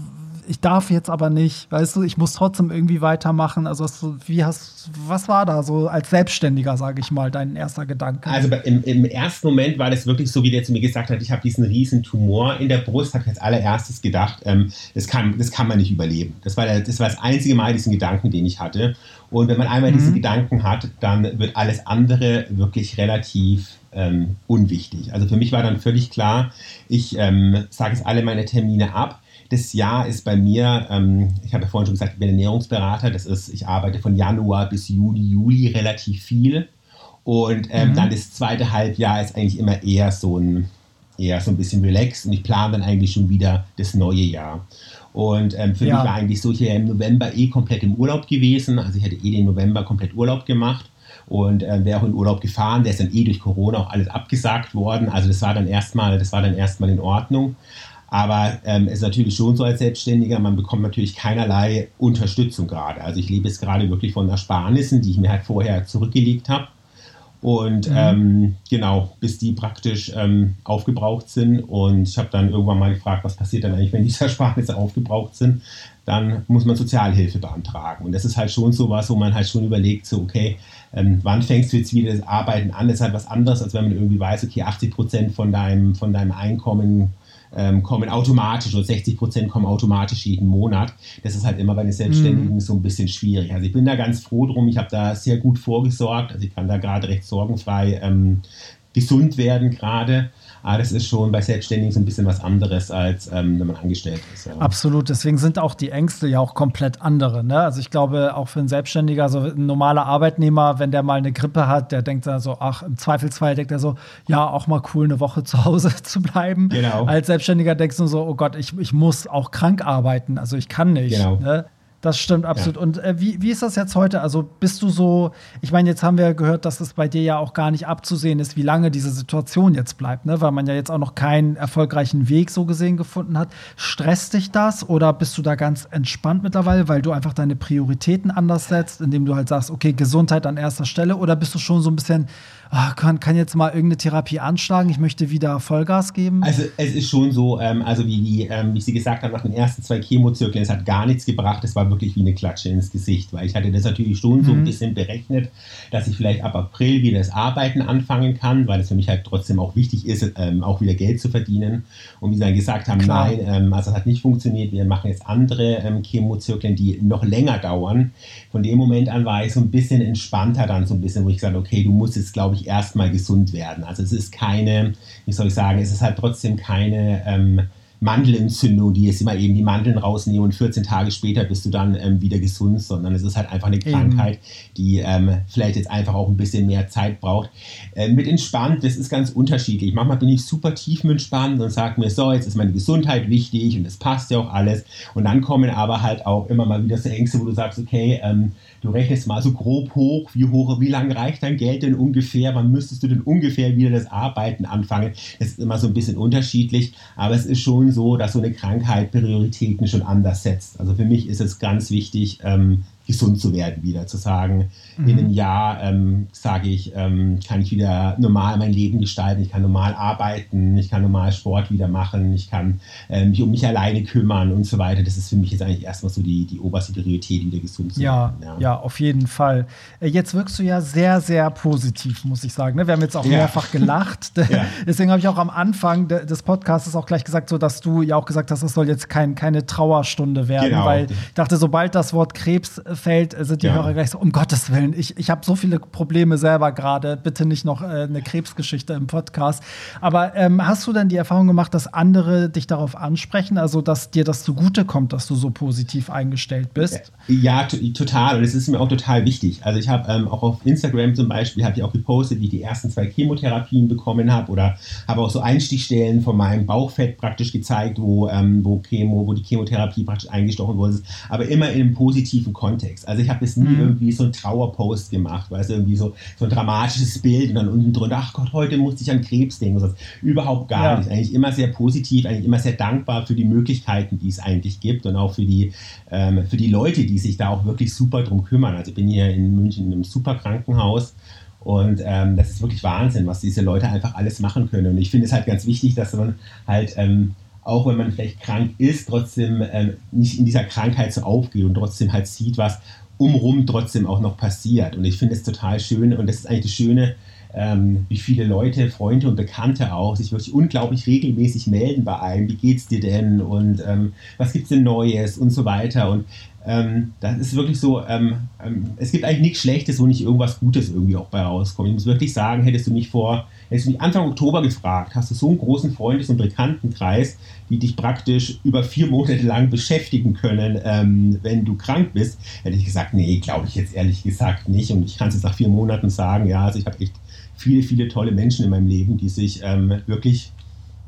ich darf jetzt aber nicht, weißt du, ich muss trotzdem irgendwie weitermachen. Also hast du, wie hast, was war da so als Selbstständiger, sage ich mal, dein erster Gedanke? Also im, im ersten Moment war das wirklich so, wie der zu mir gesagt hat, ich habe diesen riesen Tumor in der Brust, habe ich als allererstes gedacht, ähm, das, kann, das kann man nicht überleben. Das war, der, das war das einzige Mal diesen Gedanken, den ich hatte. Und wenn man einmal diesen Gedanken hat, dann wird alles andere wirklich relativ ähm, unwichtig. Also für mich war dann völlig klar, ich ähm, sage jetzt alle meine Termine ab. Das Jahr ist bei mir, ähm, ich habe ja vorhin schon gesagt, ich bin Ernährungsberater. Das ist, ich arbeite von Januar bis Juli, Juli relativ viel. Und ähm, dann das zweite Halbjahr ist eigentlich immer eher so ein, eher so ein bisschen relaxed und ich plane dann eigentlich schon wieder das neue Jahr. Und ähm, für Ja. mich war eigentlich so, ich wäre im November eh komplett im Urlaub gewesen. Also ich hätte eh den November komplett Urlaub gemacht und äh, wäre auch in Urlaub gefahren. Der ist dann eh durch Corona auch alles abgesagt worden. Also das war dann erstmal, das war dann erstmal in Ordnung. Aber ähm, es ist natürlich schon so als Selbstständiger, man bekommt natürlich keinerlei Unterstützung gerade. Also ich lebe jetzt gerade wirklich von Ersparnissen, die ich mir halt vorher zurückgelegt habe. Und ähm, genau, bis die praktisch ähm, aufgebraucht sind. Und ich habe dann irgendwann mal gefragt, was passiert dann eigentlich, wenn diese Ersparnisse aufgebraucht sind? Dann muss man Sozialhilfe beantragen. Und das ist halt schon so was, wo man halt schon überlegt, so, okay, ähm, wann fängst du jetzt wieder das Arbeiten an? Das ist halt was anderes, als wenn man irgendwie weiß, okay, 80 Prozent von deinem, von deinem Einkommen ähm, kommen automatisch oder 60 Prozent kommen automatisch jeden Monat. Das ist halt immer bei den Selbstständigen so ein bisschen schwierig. Also ich bin da ganz froh drum. Ich habe da sehr gut vorgesorgt. Also ich kann da gerade recht sorgenfrei ähm, gesund werden gerade. Aber das ist schon bei Selbstständigen so ein bisschen was anderes, als ähm, wenn man angestellt ist. Ja. Absolut, deswegen sind auch die Ängste ja auch komplett andere. Ne? Also ich glaube, auch für einen Selbstständiger, so ein normaler Arbeitnehmer, wenn der mal eine Grippe hat, der denkt dann so, ach, im Zweifelsfall denkt er so, ja, auch mal cool, eine Woche zu Hause (laughs) zu bleiben. Genau. Als Selbstständiger denkst du so, oh Gott, ich, ich muss auch krank arbeiten, also ich kann nicht. Genau. Ne? Das stimmt absolut. Ja. Und äh, wie, wie ist das jetzt heute? Also bist du so, ich meine, jetzt haben wir gehört, dass es bei dir ja auch gar nicht abzusehen ist, wie lange diese Situation jetzt bleibt, ne? weil man ja jetzt auch noch keinen erfolgreichen Weg so gesehen gefunden hat. Stresst dich das oder bist du da ganz entspannt mittlerweile, weil du einfach deine Prioritäten anders setzt, indem du halt sagst, okay, Gesundheit an erster Stelle oder bist du schon so ein bisschen oh, kann, kann jetzt mal irgendeine Therapie anschlagen, ich möchte wieder Vollgas geben? Also es ist schon so, ähm, also wie, wie, ähm, wie Sie gesagt haben, nach den ersten zwei Chemozirkeln, es hat gar nichts gebracht, es war wirklich wie eine Klatsche ins Gesicht, weil ich hatte das natürlich schon mhm. so ein mhm. bisschen berechnet, dass ich vielleicht ab April wieder das Arbeiten anfangen kann, weil es für mich halt trotzdem auch wichtig ist, ähm, auch wieder Geld zu verdienen. Und wie Sie dann gesagt haben, Klar. nein, ähm, also es hat nicht funktioniert, wir machen jetzt andere ähm, Chemozirkeln, die noch länger dauern. Von dem Moment an war ich so ein bisschen entspannter dann so ein bisschen, wo ich gesagt okay, du musst jetzt, glaube ich, ich, erstmal gesund werden. Also es ist keine, wie soll ich sagen, es ist halt trotzdem keine ähm, Mandelentzündung, die jetzt immer eben die Mandeln rausnehmen und 14 Tage später bist du dann ähm, wieder gesund, sondern es ist halt einfach eine Krankheit, die ähm, vielleicht jetzt einfach auch ein bisschen mehr Zeit braucht. Äh, mit entspannt, das ist ganz unterschiedlich. Manchmal bin ich super tiefenentspannt und sage mir, so, jetzt ist meine Gesundheit wichtig und es passt ja auch alles. Und dann kommen aber halt auch immer mal wieder so Ängste, wo du sagst, okay, ähm, du rechnest mal so grob hoch, wie hoch, wie lange reicht dein Geld denn ungefähr, wann müsstest du denn ungefähr wieder das Arbeiten anfangen. Das ist immer so ein bisschen unterschiedlich, aber es ist schon so, dass so eine Krankheit Prioritäten schon anders setzt. Also für mich ist es ganz wichtig, ähm, gesund zu werden wieder, zu sagen, mhm. in einem Jahr ähm, sage ich, ähm, kann ich wieder normal mein Leben gestalten, ich kann normal arbeiten, ich kann normal Sport wieder machen, ich kann ähm, mich um mich alleine kümmern und so weiter. Das ist für mich jetzt eigentlich erstmal so die, die oberste Priorität, wieder gesund zu ja, werden. Ja. ja, auf jeden Fall. Äh, jetzt wirkst du ja sehr, sehr positiv, muss ich sagen. Ne? Wir haben jetzt auch ja. mehrfach gelacht. (laughs) ja. Deswegen habe ich auch am Anfang des Podcasts auch gleich gesagt, so dass du ja auch gesagt hast, es soll jetzt kein, keine Trauerstunde werden, genau. weil ich dachte, sobald das Wort Krebs fällt, sind die ja. Hörer gleich so, um Gottes Willen, ich, ich habe so viele Probleme selber gerade, bitte nicht noch äh, eine Krebsgeschichte im Podcast. Aber ähm, hast du denn die Erfahrung gemacht, dass andere dich darauf ansprechen, also dass dir das zugutekommt, dass du so positiv eingestellt bist? Ja, total. Und es ist mir auch total wichtig. Also ich habe ähm, auch auf Instagram zum Beispiel, habe ich auch gepostet, wie ich die ersten zwei Chemotherapien bekommen habe oder habe auch so Einstichstellen von meinem Bauchfett praktisch gezeigt, wo, ähm, wo Chemo, wo die Chemotherapie praktisch eingestochen wurde. Aber immer in einem positiven Kontext. Kontext. Also ich habe jetzt nie mhm. irgendwie so einen Trauerpost gemacht, weil es irgendwie so, so ein dramatisches Bild und dann unten drunter, ach Gott, heute musste ich an Krebs denken. Das überhaupt gar ja. nicht. Eigentlich immer sehr positiv, eigentlich immer sehr dankbar für die Möglichkeiten, die es eigentlich gibt und auch für die, ähm, für die Leute, die sich da auch wirklich super drum kümmern. Also ich bin hier in München in einem super Krankenhaus. Und ähm, das ist wirklich Wahnsinn, was diese Leute einfach alles machen können. Und ich finde es halt ganz wichtig, dass man halt ähm, auch wenn man vielleicht krank ist, trotzdem ähm, nicht in dieser Krankheit so aufgeht und trotzdem halt sieht, was umrum trotzdem auch noch passiert. Und ich finde es total schön und das ist eigentlich das Schöne, ähm, wie viele Leute, Freunde und Bekannte auch sich wirklich unglaublich regelmäßig melden bei einem. Wie geht's dir denn? Und ähm, was gibt's denn Neues und so weiter. Und ähm, das ist wirklich so, ähm, ähm, es gibt eigentlich nichts Schlechtes, wo nicht irgendwas Gutes irgendwie auch bei rauskommt. Ich muss wirklich sagen, hättest du mich vor, hättest du mich Anfang Oktober gefragt, hast du so einen großen Freundes- und Bekanntenkreis, die dich praktisch über vier Monate lang beschäftigen können, ähm, wenn du krank bist, hätte ich gesagt, nee, glaube ich jetzt ehrlich gesagt nicht. Und ich kann es jetzt nach vier Monaten sagen, ja, also ich habe echt viele, viele tolle Menschen in meinem Leben, die sich ähm, wirklich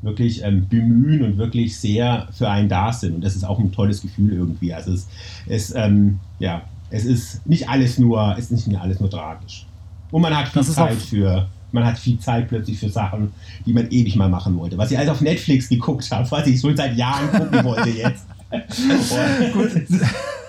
wirklich ähm, bemühen und wirklich sehr für einen da sind. Und das ist auch ein tolles Gefühl irgendwie. Also es, es ähm, ja, es ist nicht alles nur, es ist nicht alles nur tragisch. Und man hat viel Zeit für, man hat viel Zeit plötzlich für Sachen, die man ewig mal machen wollte. Was ich also auf Netflix geguckt habe, was ich schon seit Jahren gucken wollte jetzt. (laughs) Gut.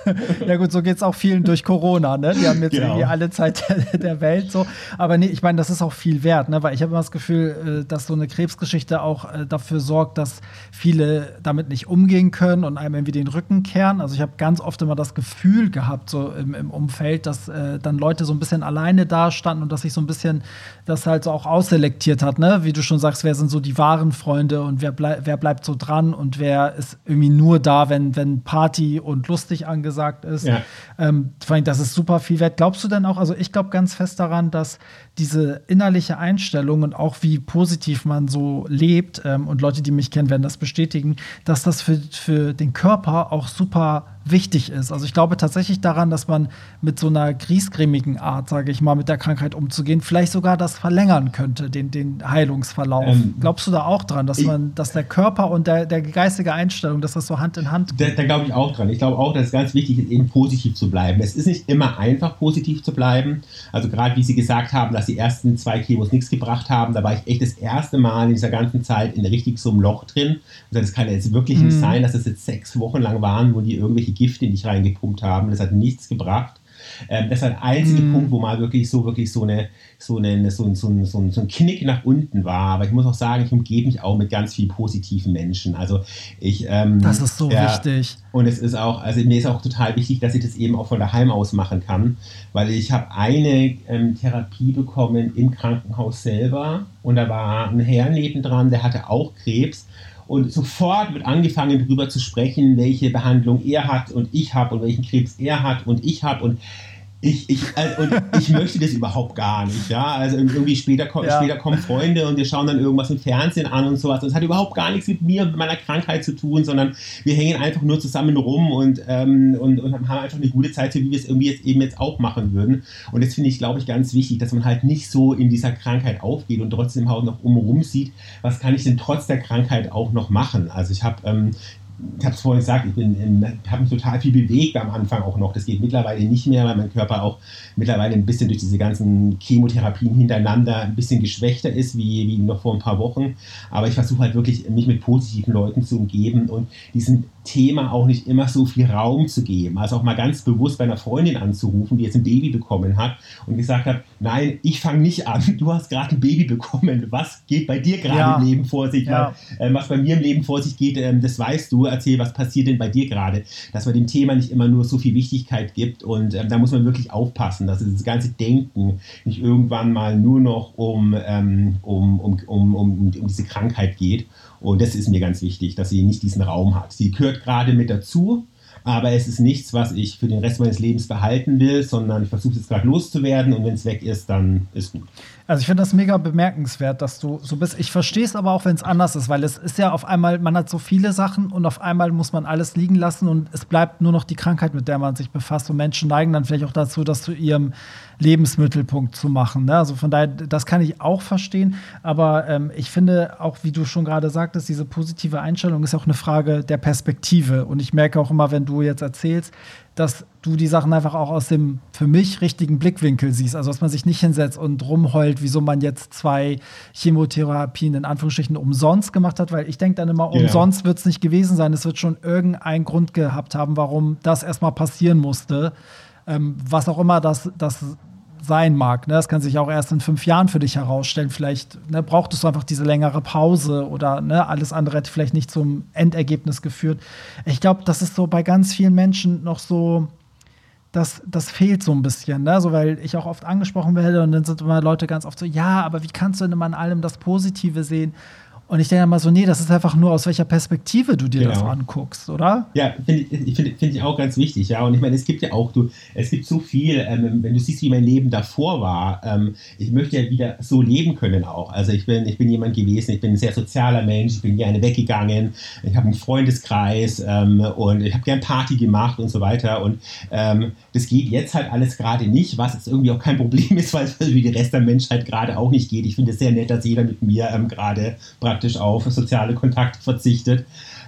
(laughs) ja gut, so geht es auch vielen durch Corona, ne? Die haben jetzt genau. irgendwie alle Zeit der, der, Welt so. Aber nee, ich meine, das ist auch viel wert, ne? Weil ich habe immer das Gefühl, äh, dass so eine Krebsgeschichte auch äh, dafür sorgt, dass viele damit nicht umgehen können und einem irgendwie den Rücken kehren. Also ich habe ganz oft immer das Gefühl gehabt, so im, im Umfeld, dass äh, dann Leute so ein bisschen alleine dastanden und dass sich so ein bisschen das halt so auch ausselektiert hat, ne? Wie du schon sagst, wer sind so die wahren Freunde und wer, blei wer bleibt so dran und wer ist irgendwie nur da, wenn, wenn Party und lustig angesagt gesagt ist. Ja. Ähm, das ist super viel wert. Glaubst du denn auch, also ich glaube ganz fest daran, dass diese innerliche Einstellung und auch wie positiv man so lebt, ähm, und Leute, die mich kennen, werden das bestätigen, dass das für, für den Körper auch super wichtig ist. Also ich glaube tatsächlich daran, dass man mit so einer griesgrämigen Art, sage ich mal, mit der Krankheit umzugehen, vielleicht sogar das verlängern könnte, den, den Heilungsverlauf. Ähm, Glaubst du da auch dran, dass man, dass der Körper und der, der geistige Einstellung, dass das so Hand in Hand geht? Da, da glaube ich auch dran. Ich glaube auch, dass es ganz wichtig ist, eben positiv zu bleiben. Es ist nicht immer einfach, positiv zu bleiben. Also gerade wie Sie gesagt haben, dass die ersten zwei Kilos nichts gebracht haben, da war ich echt das erste Mal in dieser ganzen Zeit in richtig so einem Loch drin. Und das kann jetzt wirklich mhm. nicht sein, dass es jetzt sechs Wochen lang waren, wo die irgendwelche Gifte nicht reingepumpt haben. Das hat nichts gebracht. Ähm, das war der einzige mm. Punkt, wo mal wirklich so, wirklich so, eine, so, eine, so, so, so, so ein Knick nach unten war. Aber ich muss auch sagen, ich umgebe mich auch mit ganz vielen positiven Menschen. Also ich. Ähm, das ist so ja, wichtig. Und es ist auch, also mir ist auch total wichtig, dass ich das eben auch von daheim aus machen kann, weil ich habe eine ähm, Therapie bekommen im Krankenhaus selber und da war ein Herr nebendran, der hatte auch Krebs und sofort wird angefangen, darüber zu sprechen, welche Behandlung er hat und ich habe und welchen Krebs er hat und ich habe. Und ich, ich, äh, und ich möchte das überhaupt gar nicht, ja. Also irgendwie später, ja. später kommen Freunde und wir schauen dann irgendwas im Fernsehen an und sowas. Das hat überhaupt gar nichts mit mir und meiner Krankheit zu tun, sondern wir hängen einfach nur zusammen rum und, ähm, und, und haben einfach eine gute Zeit, so wie wir es irgendwie jetzt eben jetzt auch machen würden. Und das finde ich, glaube ich, ganz wichtig, dass man halt nicht so in dieser Krankheit aufgeht und trotzdem auch noch umherum sieht, was kann ich denn trotz der Krankheit auch noch machen. Also ich habe ähm, ich habe es vorhin gesagt, ich habe mich total viel bewegt am Anfang auch noch. Das geht mittlerweile nicht mehr, weil mein Körper auch mittlerweile ein bisschen durch diese ganzen Chemotherapien hintereinander ein bisschen geschwächter ist, wie, wie noch vor ein paar Wochen. Aber ich versuche halt wirklich, mich mit positiven Leuten zu umgeben und diesen Thema auch nicht immer so viel Raum zu geben. Also auch mal ganz bewusst bei einer Freundin anzurufen, die jetzt ein Baby bekommen hat und gesagt hat, nein, ich fange nicht an, du hast gerade ein Baby bekommen. Was geht bei dir gerade ja. im Leben vor sich? Ja. Äh, was bei mir im Leben vor sich geht, äh, das weißt du. Erzähl, was passiert denn bei dir gerade? Dass man dem Thema nicht immer nur so viel Wichtigkeit gibt und äh, da muss man wirklich aufpassen, dass das ganze Denken nicht irgendwann mal nur noch um, ähm, um, um, um, um, um diese Krankheit geht. Und das ist mir ganz wichtig, dass sie nicht diesen Raum hat. Sie gehört gerade mit dazu, aber es ist nichts, was ich für den Rest meines Lebens behalten will, sondern ich versuche es gerade loszuwerden und wenn es weg ist, dann ist gut. Also ich finde das mega bemerkenswert, dass du so bist. Ich verstehe es aber auch, wenn es anders ist, weil es ist ja auf einmal, man hat so viele Sachen und auf einmal muss man alles liegen lassen und es bleibt nur noch die Krankheit, mit der man sich befasst. Und Menschen neigen dann vielleicht auch dazu, das zu ihrem Lebensmittelpunkt zu machen. Ne? Also von daher, das kann ich auch verstehen. Aber ähm, ich finde auch, wie du schon gerade sagtest, diese positive Einstellung ist auch eine Frage der Perspektive. Und ich merke auch immer, wenn du jetzt erzählst, dass du die Sachen einfach auch aus dem für mich richtigen Blickwinkel siehst. Also, dass man sich nicht hinsetzt und rumheult, wieso man jetzt zwei Chemotherapien in Anführungsstrichen umsonst gemacht hat, weil ich denke dann immer, yeah. umsonst wird es nicht gewesen sein. Es wird schon irgendeinen Grund gehabt haben, warum das erstmal passieren musste. Ähm, was auch immer das, das sein mag. Ne? Das kann sich auch erst in fünf Jahren für dich herausstellen. Vielleicht ne, brauchtest du einfach diese längere Pause oder ne, alles andere hätte vielleicht nicht zum Endergebnis geführt. Ich glaube, das ist so bei ganz vielen Menschen noch so, das, das fehlt so ein bisschen, ne? so, weil ich auch oft angesprochen werde und dann sind immer Leute ganz oft so, ja, aber wie kannst du denn immer an allem das Positive sehen? Und ich denke mal so, nee, das ist einfach nur, aus welcher Perspektive du dir genau. das anguckst, oder? Ja, finde ich, find, find ich auch ganz wichtig, ja. Und ich meine, es gibt ja auch, du, es gibt so viel, ähm, wenn du siehst, wie mein Leben davor war, ähm, ich möchte ja wieder so leben können auch. Also ich bin, ich bin jemand gewesen, ich bin ein sehr sozialer Mensch, ich bin gerne weggegangen, ich habe einen Freundeskreis ähm, und ich habe gern Party gemacht und so weiter. Und ähm, das geht jetzt halt alles gerade nicht, was jetzt irgendwie auch kein Problem ist, (laughs) weil es wie die Rest der Menschheit gerade auch nicht geht. Ich finde es sehr nett, dass jeder mit mir ähm, gerade praktisch praktisch auf soziale Kontakte verzichtet.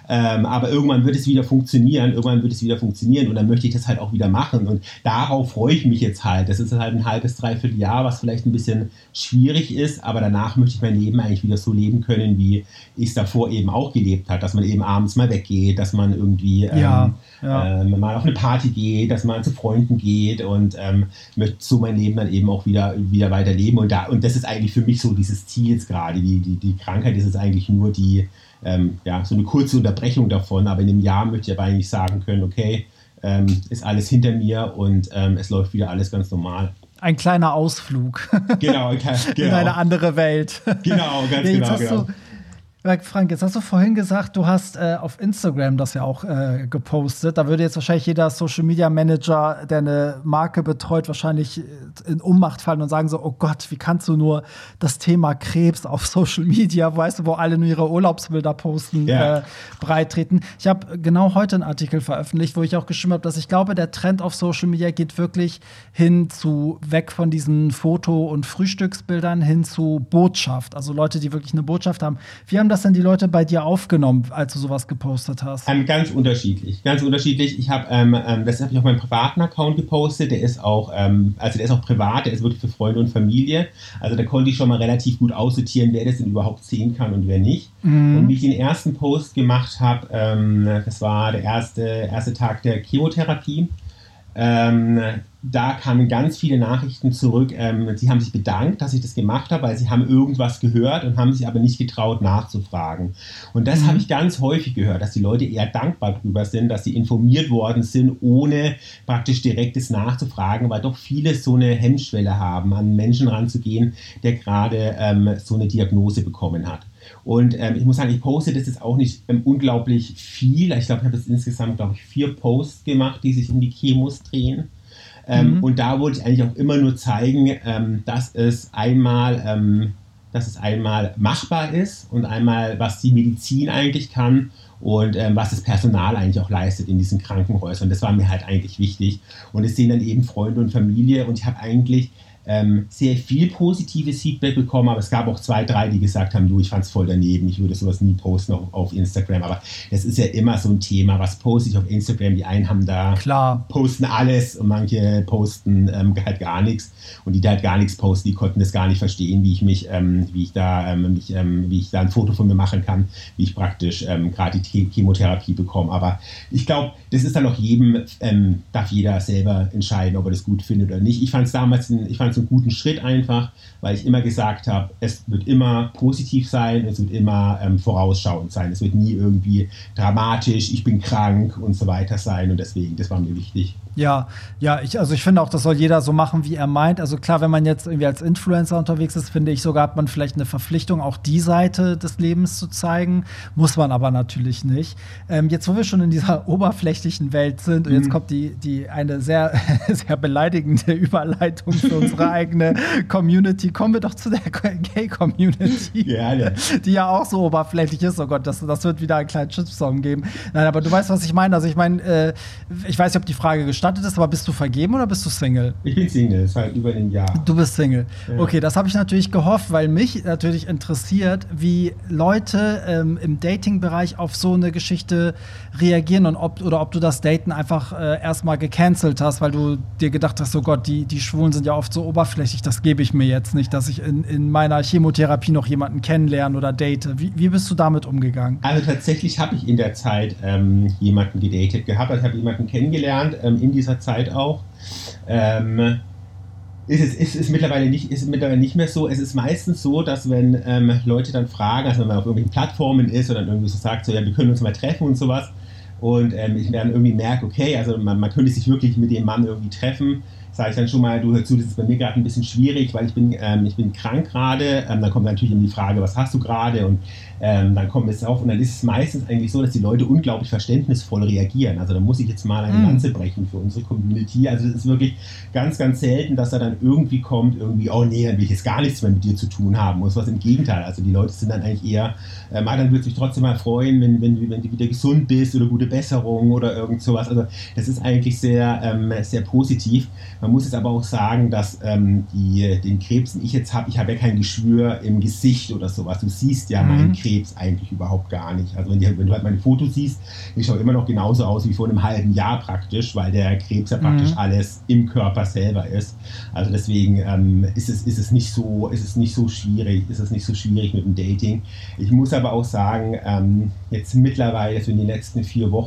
Ähm, aber irgendwann wird es wieder funktionieren, irgendwann wird es wieder funktionieren und dann möchte ich das halt auch wieder machen. Und darauf freue ich mich jetzt halt. Das ist halt ein halbes, dreiviertel Jahr, was vielleicht ein bisschen schwierig ist, aber danach möchte ich mein Leben eigentlich wieder so leben können, wie ich es davor eben auch gelebt habe. Dass man eben abends mal weggeht, dass man irgendwie ähm, ja, ja. Ähm, mal auf eine Party geht, dass man zu Freunden geht und ähm, möchte so mein Leben dann eben auch wieder, wieder weiterleben. Und, da, und das ist eigentlich für mich so dieses Ziel jetzt gerade. Die, die, die Krankheit ist es eigentlich nur die ähm, ja, so eine kurze Unterbrechung davon, aber in einem Jahr möchte ich aber eigentlich sagen können, okay, ähm, ist alles hinter mir und ähm, es läuft wieder alles ganz normal. Ein kleiner Ausflug. Genau, genau. (laughs) in eine andere Welt. Genau, ganz nee, genau. genau. Du, Frank, jetzt hast du vorhin gesagt, du hast äh, auf Instagram das ja auch äh, gepostet. Da würde jetzt wahrscheinlich jeder Social Media Manager, der eine Marke betreut, wahrscheinlich äh, in Ummacht fallen und sagen so: Oh Gott, wie kannst du nur das Thema Krebs auf (laughs) Social Media, weißt du, wo alle nur ihre Urlaubsbilder posten, yeah. äh, breitreten. Ich habe genau heute einen Artikel veröffentlicht, wo ich auch geschrieben habe, dass ich glaube, der Trend auf Social Media geht wirklich hin zu weg von diesen Foto- und Frühstücksbildern hin zu Botschaft. Also Leute, die wirklich eine Botschaft haben. Wie haben das denn die Leute bei dir aufgenommen, als du sowas gepostet hast? Ähm, ganz unterschiedlich, ganz unterschiedlich. Ich habe, ähm, ähm, das habe ich auf meinem privaten Account gepostet. Der ist auch, ähm, also der ist auch privat, der ist wirklich für Freunde und Familie. Also da konnte ich schon mal relativ gut aussortieren, wer das denn überhaupt sehen kann und wer nicht. Mhm. Und wie ich den ersten Post gemacht habe, ähm, das war der erste, erste Tag der Chemotherapie. Ähm, da kamen ganz viele Nachrichten zurück. Ähm, sie haben sich bedankt, dass ich das gemacht habe, weil sie haben irgendwas gehört und haben sich aber nicht getraut nachzufragen. Und das mhm. habe ich ganz häufig gehört, dass die Leute eher dankbar darüber sind, dass sie informiert worden sind, ohne praktisch direktes nachzufragen, weil doch viele so eine Hemmschwelle haben, an Menschen ranzugehen, der gerade ähm, so eine Diagnose bekommen hat. Und ähm, ich muss sagen, ich poste das jetzt auch nicht ähm, unglaublich viel. Ich glaube, ich habe jetzt insgesamt, glaube ich, vier Posts gemacht, die sich um die Chemos drehen. Ähm, mhm. Und da wollte ich eigentlich auch immer nur zeigen, ähm, dass es einmal, ähm, dass es einmal machbar ist und einmal, was die Medizin eigentlich kann und ähm, was das Personal eigentlich auch leistet in diesen Krankenhäusern. Das war mir halt eigentlich wichtig. Und es sehen dann eben Freunde und Familie und ich habe eigentlich ähm, sehr viel positives Feedback bekommen, aber es gab auch zwei, drei, die gesagt haben, du, ich fand es voll daneben, ich würde sowas nie posten auf, auf, Instagram. Aber das ist ja immer so ein Thema, was poste ich auf Instagram? Die einen haben da Klar. posten alles und manche posten ähm, halt gar nichts. Und die, die halt gar nichts posten, die konnten das gar nicht verstehen, wie ich mich, ähm, wie ich da, ähm, mich, ähm, wie ich da ein Foto von mir machen kann, wie ich praktisch ähm, gerade die Chemotherapie bekomme. Aber ich glaube, das ist dann auch jedem, darf jeder selber entscheiden, ob er das gut findet oder nicht. Ich fand es damals, ein, ich fand einen guten Schritt einfach, weil ich immer gesagt habe, es wird immer positiv sein, es wird immer ähm, vorausschauend sein, es wird nie irgendwie dramatisch, ich bin krank und so weiter sein und deswegen, das war mir wichtig. Ja, ja, ich, also ich finde auch, das soll jeder so machen, wie er meint. Also klar, wenn man jetzt irgendwie als Influencer unterwegs ist, finde ich sogar, hat man vielleicht eine Verpflichtung, auch die Seite des Lebens zu zeigen. Muss man aber natürlich nicht. Ähm, jetzt, wo wir schon in dieser (laughs) oberflächlichen Welt sind, und jetzt mhm. kommt die, die eine sehr, (laughs) sehr beleidigende (laughs) Überleitung für unsere eigene Community, kommen wir doch zu der Gay-Community. Gerne. Die ja auch so oberflächlich ist. Oh Gott, das, das wird wieder einen kleinen Chipsong geben. Nein, aber du weißt, was ich meine. Also ich meine, äh, ich weiß nicht, ob die Frage gestellt gestattet ist, aber bist du vergeben oder bist du Single? Ich bin Single, seit über einem Jahr. Du bist Single. Ja. Okay, das habe ich natürlich gehofft, weil mich natürlich interessiert, wie Leute ähm, im Dating-Bereich auf so eine Geschichte reagieren und ob oder ob du das Daten einfach äh, erstmal gecancelt hast, weil du dir gedacht hast, so Gott, die, die Schwulen sind ja oft so oberflächlich, das gebe ich mir jetzt nicht, dass ich in, in meiner Chemotherapie noch jemanden kennenlerne oder date. Wie, wie bist du damit umgegangen? Also tatsächlich habe ich in der Zeit ähm, jemanden gedatet gehabt, also ich habe jemanden kennengelernt ähm, in dieser Zeit auch. Ähm, ist es ist, ist, mittlerweile nicht, ist mittlerweile nicht mehr so. Es ist meistens so, dass wenn ähm, Leute dann fragen, also wenn man auf irgendwelchen Plattformen ist oder dann irgendwie so sagt, so ja, wir können uns mal treffen und sowas. Und ähm, ich dann irgendwie merke, okay, also man, man könnte sich wirklich mit dem Mann irgendwie treffen sage ich dann schon mal, du hör zu, das ist bei mir gerade ein bisschen schwierig, weil ich bin, ähm, ich bin krank gerade. Ähm, dann kommt natürlich immer die Frage, was hast du gerade? Und ähm, dann kommt es auf und dann ist es meistens eigentlich so, dass die Leute unglaublich verständnisvoll reagieren. Also da muss ich jetzt mal eine mhm. Lanze brechen für unsere Community. Also es ist wirklich ganz, ganz selten, dass er dann irgendwie kommt, irgendwie, oh nee, dann will ich jetzt gar nichts mehr mit dir zu tun haben. Muss was im Gegenteil. Also die Leute sind dann eigentlich eher, ähm, ah, dann würde ich trotzdem mal freuen, wenn, wenn, wenn du wieder gesund bist oder gute Besserung oder irgend sowas. Also das ist eigentlich sehr, ähm, sehr positiv. Man muss jetzt aber auch sagen, dass ähm, die, den Krebs, den ich jetzt habe, ich habe ja kein Geschwür im Gesicht oder sowas. Du siehst ja mhm. meinen Krebs eigentlich überhaupt gar nicht. Also wenn, die, wenn, du halt meine Fotos siehst, ich schaue immer noch genauso aus wie vor einem halben Jahr praktisch, weil der Krebs ja praktisch mhm. alles im Körper selber ist. Also deswegen ähm, ist, es, ist, es nicht so, ist es nicht so schwierig, ist es nicht so schwierig mit dem Dating. Ich muss aber auch sagen, ähm, jetzt mittlerweile, so in den letzten vier Wochen,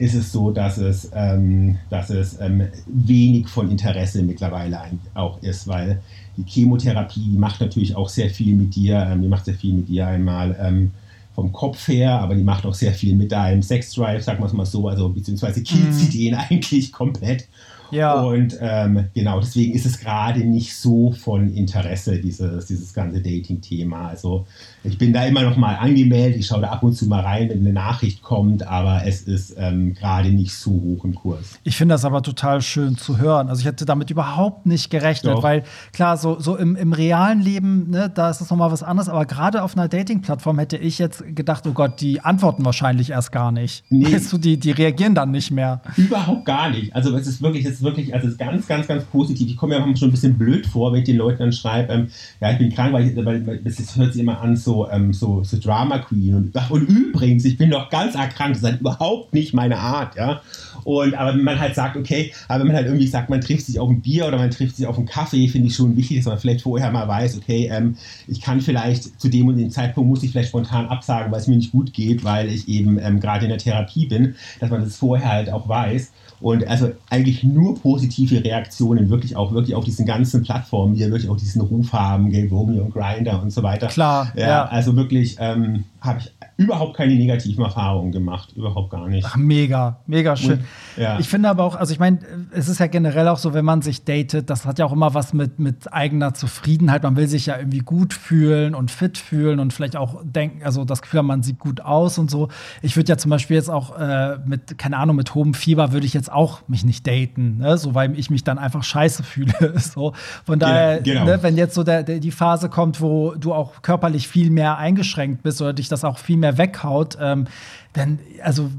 ist es so, dass es, ähm, dass es ähm, wenig von Interesse mittlerweile auch ist, weil die Chemotherapie die macht natürlich auch sehr viel mit dir, ähm, die macht sehr viel mit dir einmal ähm, vom Kopf her, aber die macht auch sehr viel mit deinem Sexdrive, sagen wir es mal so, also beziehungsweise killt sie mhm. den (laughs) eigentlich komplett. Ja. Und ähm, genau, deswegen ist es gerade nicht so von Interesse, dieses, dieses ganze Dating-Thema. Also ich bin da immer noch mal angemeldet, ich schaue da ab und zu mal rein, wenn eine Nachricht kommt, aber es ist ähm, gerade nicht so hoch im Kurs. Ich finde das aber total schön zu hören. Also ich hätte damit überhaupt nicht gerechnet, Doch. weil klar, so, so im, im realen Leben, ne, da ist es nochmal was anderes, aber gerade auf einer Dating-Plattform hätte ich jetzt gedacht, oh Gott, die antworten wahrscheinlich erst gar nicht. Nee. Weißt du, die, die reagieren dann nicht mehr. Überhaupt gar nicht. Also es ist wirklich, es ist wirklich, also ist ganz, ganz, ganz positiv. Ich komme mir manchmal schon ein bisschen blöd vor, wenn ich den Leuten dann schreibe, ähm, ja, ich bin krank, weil, ich, weil, weil das hört sich immer an, so, ähm, so, so Drama Queen. Und, und übrigens, ich bin doch ganz erkrankt, das ist halt überhaupt nicht meine Art, ja. Und aber wenn man halt sagt, okay, aber wenn man halt irgendwie sagt, man trifft sich auf ein Bier oder man trifft sich auf einen Kaffee, finde ich schon wichtig, dass man vielleicht vorher mal weiß, okay, ähm, ich kann vielleicht zu dem und dem Zeitpunkt muss ich vielleicht spontan absagen, weil es mir nicht gut geht, weil ich eben ähm, gerade in der Therapie bin, dass man das vorher halt auch weiß. Und also eigentlich nur positive Reaktionen, wirklich auch wirklich auf diesen ganzen Plattformen, die ja wirklich auch diesen Ruf haben, Game und Grinder und so weiter. Klar. Ja, ja. Also wirklich ähm, habe ich überhaupt keine negativen Erfahrungen gemacht, überhaupt gar nicht. Ach, mega, mega schön. Und, ja. Ich finde aber auch, also ich meine, es ist ja generell auch so, wenn man sich datet, das hat ja auch immer was mit, mit eigener Zufriedenheit. Man will sich ja irgendwie gut fühlen und fit fühlen und vielleicht auch denken, also das Gefühl, man sieht gut aus und so. Ich würde ja zum Beispiel jetzt auch äh, mit, keine Ahnung, mit hohem Fieber würde ich jetzt auch mich nicht daten, ne? so weil ich mich dann einfach scheiße fühle. (laughs) so. Von daher, genau. ne, wenn jetzt so der, der, die Phase kommt, wo du auch körperlich viel mehr eingeschränkt bist oder dich das auch viel mehr weghaut, ähm, dann, also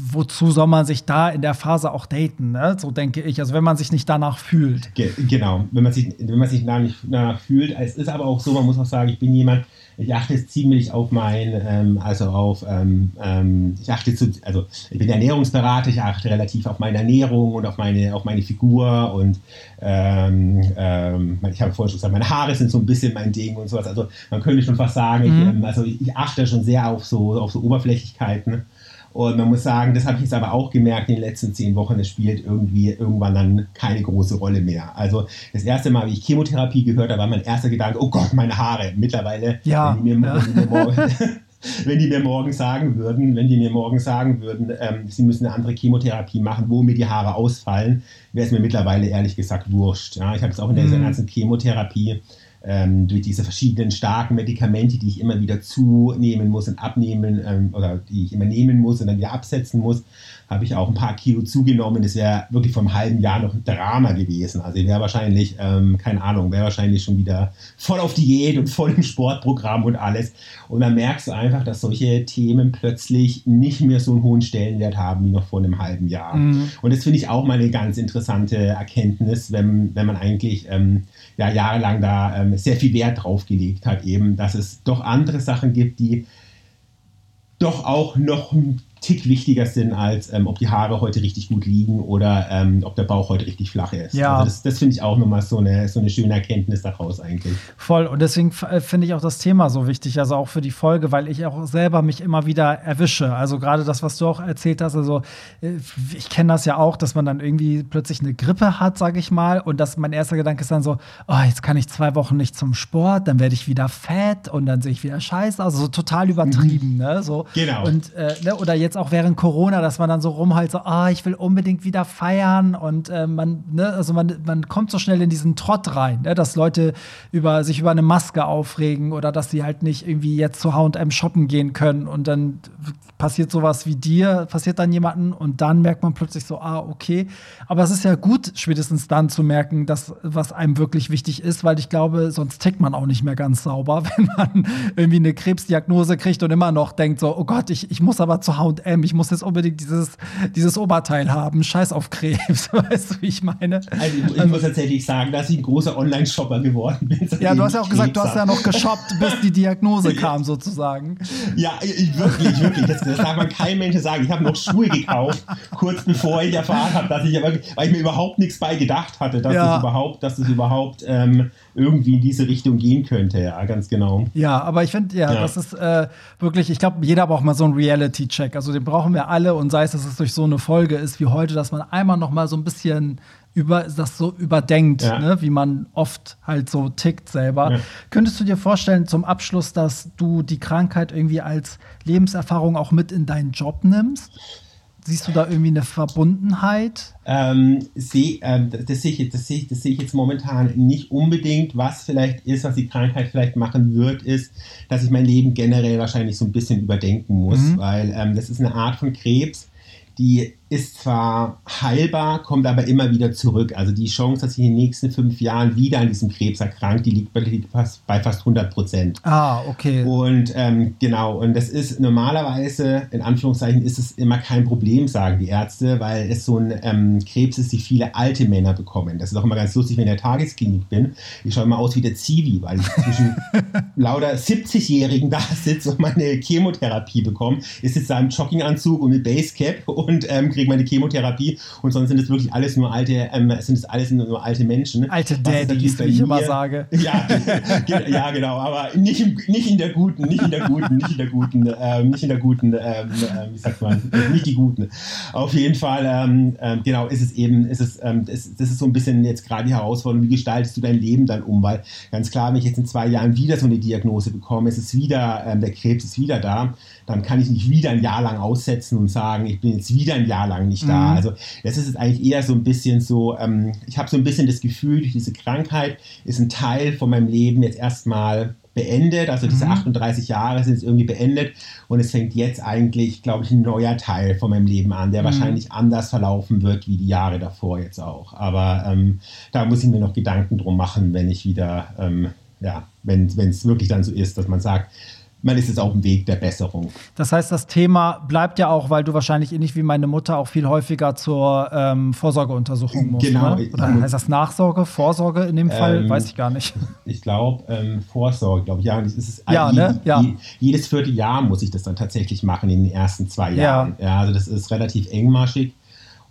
wozu soll man sich da in der Phase auch daten? Ne? So denke ich. Also wenn man sich nicht danach fühlt. Ge genau, wenn man sich, wenn man sich danach, danach fühlt. Es ist aber auch so, man muss auch sagen, ich bin jemand, ich achte ziemlich auf mein, ähm, also auf, ähm, ähm, ich achte zu, also ich bin Ernährungsberater, ich achte relativ auf meine Ernährung und auf meine, auf meine Figur und ähm, ähm, ich habe vorhin schon gesagt, meine Haare sind so ein bisschen mein Ding und sowas. Also man könnte schon fast sagen, mhm. ich, ähm, also ich, ich achte schon sehr auf so, auf so Oberflächlichkeiten. Und man muss sagen, das habe ich jetzt aber auch gemerkt in den letzten zehn Wochen, es spielt irgendwie irgendwann dann keine große Rolle mehr. Also das erste Mal, wie ich Chemotherapie gehört habe, war mein erster Gedanke, oh Gott, meine Haare. Mittlerweile, ja, wenn, die mir, ja. wenn, die mir morgen, (laughs) wenn die mir morgen sagen würden, wenn die mir morgen sagen würden, ähm, sie müssen eine andere Chemotherapie machen, wo mir die Haare ausfallen, wäre es mir mittlerweile ehrlich gesagt wurscht. Ja, ich habe es auch in der mhm. ganzen Chemotherapie ähm, durch diese verschiedenen starken Medikamente, die ich immer wieder zunehmen muss und abnehmen ähm, oder die ich immer nehmen muss und dann wieder absetzen muss, habe ich auch ein paar Kilo zugenommen. Das wäre wirklich vor einem halben Jahr noch ein Drama gewesen. Also ich wäre wahrscheinlich, ähm, keine Ahnung, wäre wahrscheinlich schon wieder voll auf Diät und voll im Sportprogramm und alles. Und dann merkst du einfach, dass solche Themen plötzlich nicht mehr so einen hohen Stellenwert haben wie noch vor einem halben Jahr. Mhm. Und das finde ich auch mal eine ganz interessante Erkenntnis, wenn, wenn man eigentlich ähm, ja, jahrelang da ähm, sehr viel Wert drauf gelegt hat, eben, dass es doch andere Sachen gibt, die doch auch noch ein Tick wichtiger sind, als ähm, ob die Haare heute richtig gut liegen oder ähm, ob der Bauch heute richtig flach ist. Ja. Also das, das finde ich auch nochmal so eine, so eine schöne Erkenntnis daraus eigentlich. Voll. Und deswegen äh, finde ich auch das Thema so wichtig, also auch für die Folge, weil ich auch selber mich immer wieder erwische. Also gerade das, was du auch erzählt hast, also äh, ich kenne das ja auch, dass man dann irgendwie plötzlich eine Grippe hat, sage ich mal, und dass mein erster Gedanke ist dann so, oh, jetzt kann ich zwei Wochen nicht zum Sport, dann werde ich wieder fett und dann sehe ich wieder scheiße, also so total übertrieben, mhm. ne? So. Genau. Und äh, ne? oder jetzt auch während Corona, dass man dann so rumhalt, so, ah, ich will unbedingt wieder feiern und äh, man, ne, also man, man kommt so schnell in diesen Trott rein, ne, dass Leute über, sich über eine Maske aufregen oder dass sie halt nicht irgendwie jetzt zu H&M shoppen gehen können und dann passiert sowas wie dir, passiert dann jemanden und dann merkt man plötzlich so, ah, okay. Aber es ist ja gut, spätestens dann zu merken, dass was einem wirklich wichtig ist, weil ich glaube, sonst tickt man auch nicht mehr ganz sauber, (laughs) wenn man irgendwie eine Krebsdiagnose kriegt und immer noch denkt so, oh Gott, ich, ich muss aber zu H&M, ich muss jetzt unbedingt dieses, dieses Oberteil haben, scheiß auf Krebs, (laughs) weißt du, wie ich meine? Also ich, also, muss tatsächlich sagen, dass ich ein großer Online-Shopper geworden bin. Ja, du hast ja auch gesagt, du hast ja noch geshoppt, bis die Diagnose (laughs) kam sozusagen. Ja, ich, wirklich, wirklich. Das, das darf man keinem Menschen sagen. Ich habe noch Schuhe gekauft, kurz bevor ich erfahren habe, dass ich, weil ich mir überhaupt nichts bei gedacht hatte, dass ja. das überhaupt, dass das überhaupt ähm, irgendwie in diese Richtung gehen könnte. Ja, ganz genau. Ja, aber ich finde, ja, ja, das ist äh, wirklich, ich glaube, jeder braucht mal so einen Reality-Check. Also den brauchen wir alle und sei es, dass es durch so eine Folge ist wie heute, dass man einmal noch mal so ein bisschen über das so überdenkt, ja. ne, wie man oft halt so tickt selber. Ja. Könntest du dir vorstellen zum Abschluss, dass du die Krankheit irgendwie als Lebenserfahrung auch mit in deinen Job nimmst? Siehst du da irgendwie eine Verbundenheit? Ähm, seh, ähm, das, sehe ich, das, sehe ich, das sehe ich jetzt momentan nicht unbedingt. Was vielleicht ist, was die Krankheit vielleicht machen wird, ist, dass ich mein Leben generell wahrscheinlich so ein bisschen überdenken muss, mhm. weil ähm, das ist eine Art von Krebs, die ist zwar heilbar, kommt aber immer wieder zurück. Also die Chance, dass ich in den nächsten fünf Jahren wieder an diesem Krebs erkrankt, die liegt bei, liegt fast, bei fast 100 Prozent. Ah, okay. Und ähm, genau, und das ist normalerweise, in Anführungszeichen, ist es immer kein Problem, sagen die Ärzte, weil es so ein ähm, Krebs ist, die viele alte Männer bekommen. Das ist auch immer ganz lustig, wenn ich in der Tagesklinik bin. Ich schaue immer aus wie der Zivi, weil ich zwischen (laughs) lauter 70-Jährigen da sitze und meine Chemotherapie bekomme. Ist jetzt da im Jogginganzug und mit Basecap und ähm, kriege meine Chemotherapie und sonst sind es wirklich alles nur alte, ähm, sind es alles nur alte Menschen. Alte Daddies, wie ich immer sage. (laughs) Ja, ja, genau, aber nicht, nicht in der guten, nicht in der guten, nicht in der guten, ähm, nicht in der guten, ähm, äh, wie sagt man, nicht die guten. Auf jeden Fall, ähm, ähm, genau, ist es eben, ist es, ähm, das, das ist so ein bisschen jetzt gerade die Herausforderung, wie gestaltest du dein Leben dann um, weil ganz klar, wenn ich jetzt in zwei Jahren wieder so eine Diagnose bekomme, ist es wieder, der Krebs ist wieder da, dann kann ich nicht wieder ein Jahr lang aussetzen und sagen, ich bin jetzt wieder ein Jahr lang nicht da. Mhm. Also das ist jetzt eigentlich eher so ein bisschen so, ähm, ich habe so ein bisschen das Gefühl, durch diese Krankheit ist ein Teil von meinem Leben jetzt erstmal beendet. Also diese mhm. 38 Jahre sind jetzt irgendwie beendet und es fängt jetzt eigentlich, glaube ich, ein neuer Teil von meinem Leben an, der mhm. wahrscheinlich anders verlaufen wird wie die Jahre davor jetzt auch. Aber ähm, da muss ich mir noch Gedanken drum machen, wenn ich wieder, ähm, ja, wenn es wirklich dann so ist, dass man sagt, man ist jetzt auf dem Weg der Besserung. Das heißt, das Thema bleibt ja auch, weil du wahrscheinlich ähnlich wie meine Mutter auch viel häufiger zur ähm, Vorsorgeuntersuchung musst. Genau. Ne? Oder heißt das Nachsorge, Vorsorge in dem Fall? Ähm, Weiß ich gar nicht. (laughs) Ich glaube, ähm, Vorsorge, glaube ich. Ja, das ist ja, je, ne? ja. Je, jedes Vierteljahr muss ich das dann tatsächlich machen in den ersten zwei Jahren. Ja, ja also das ist relativ engmaschig.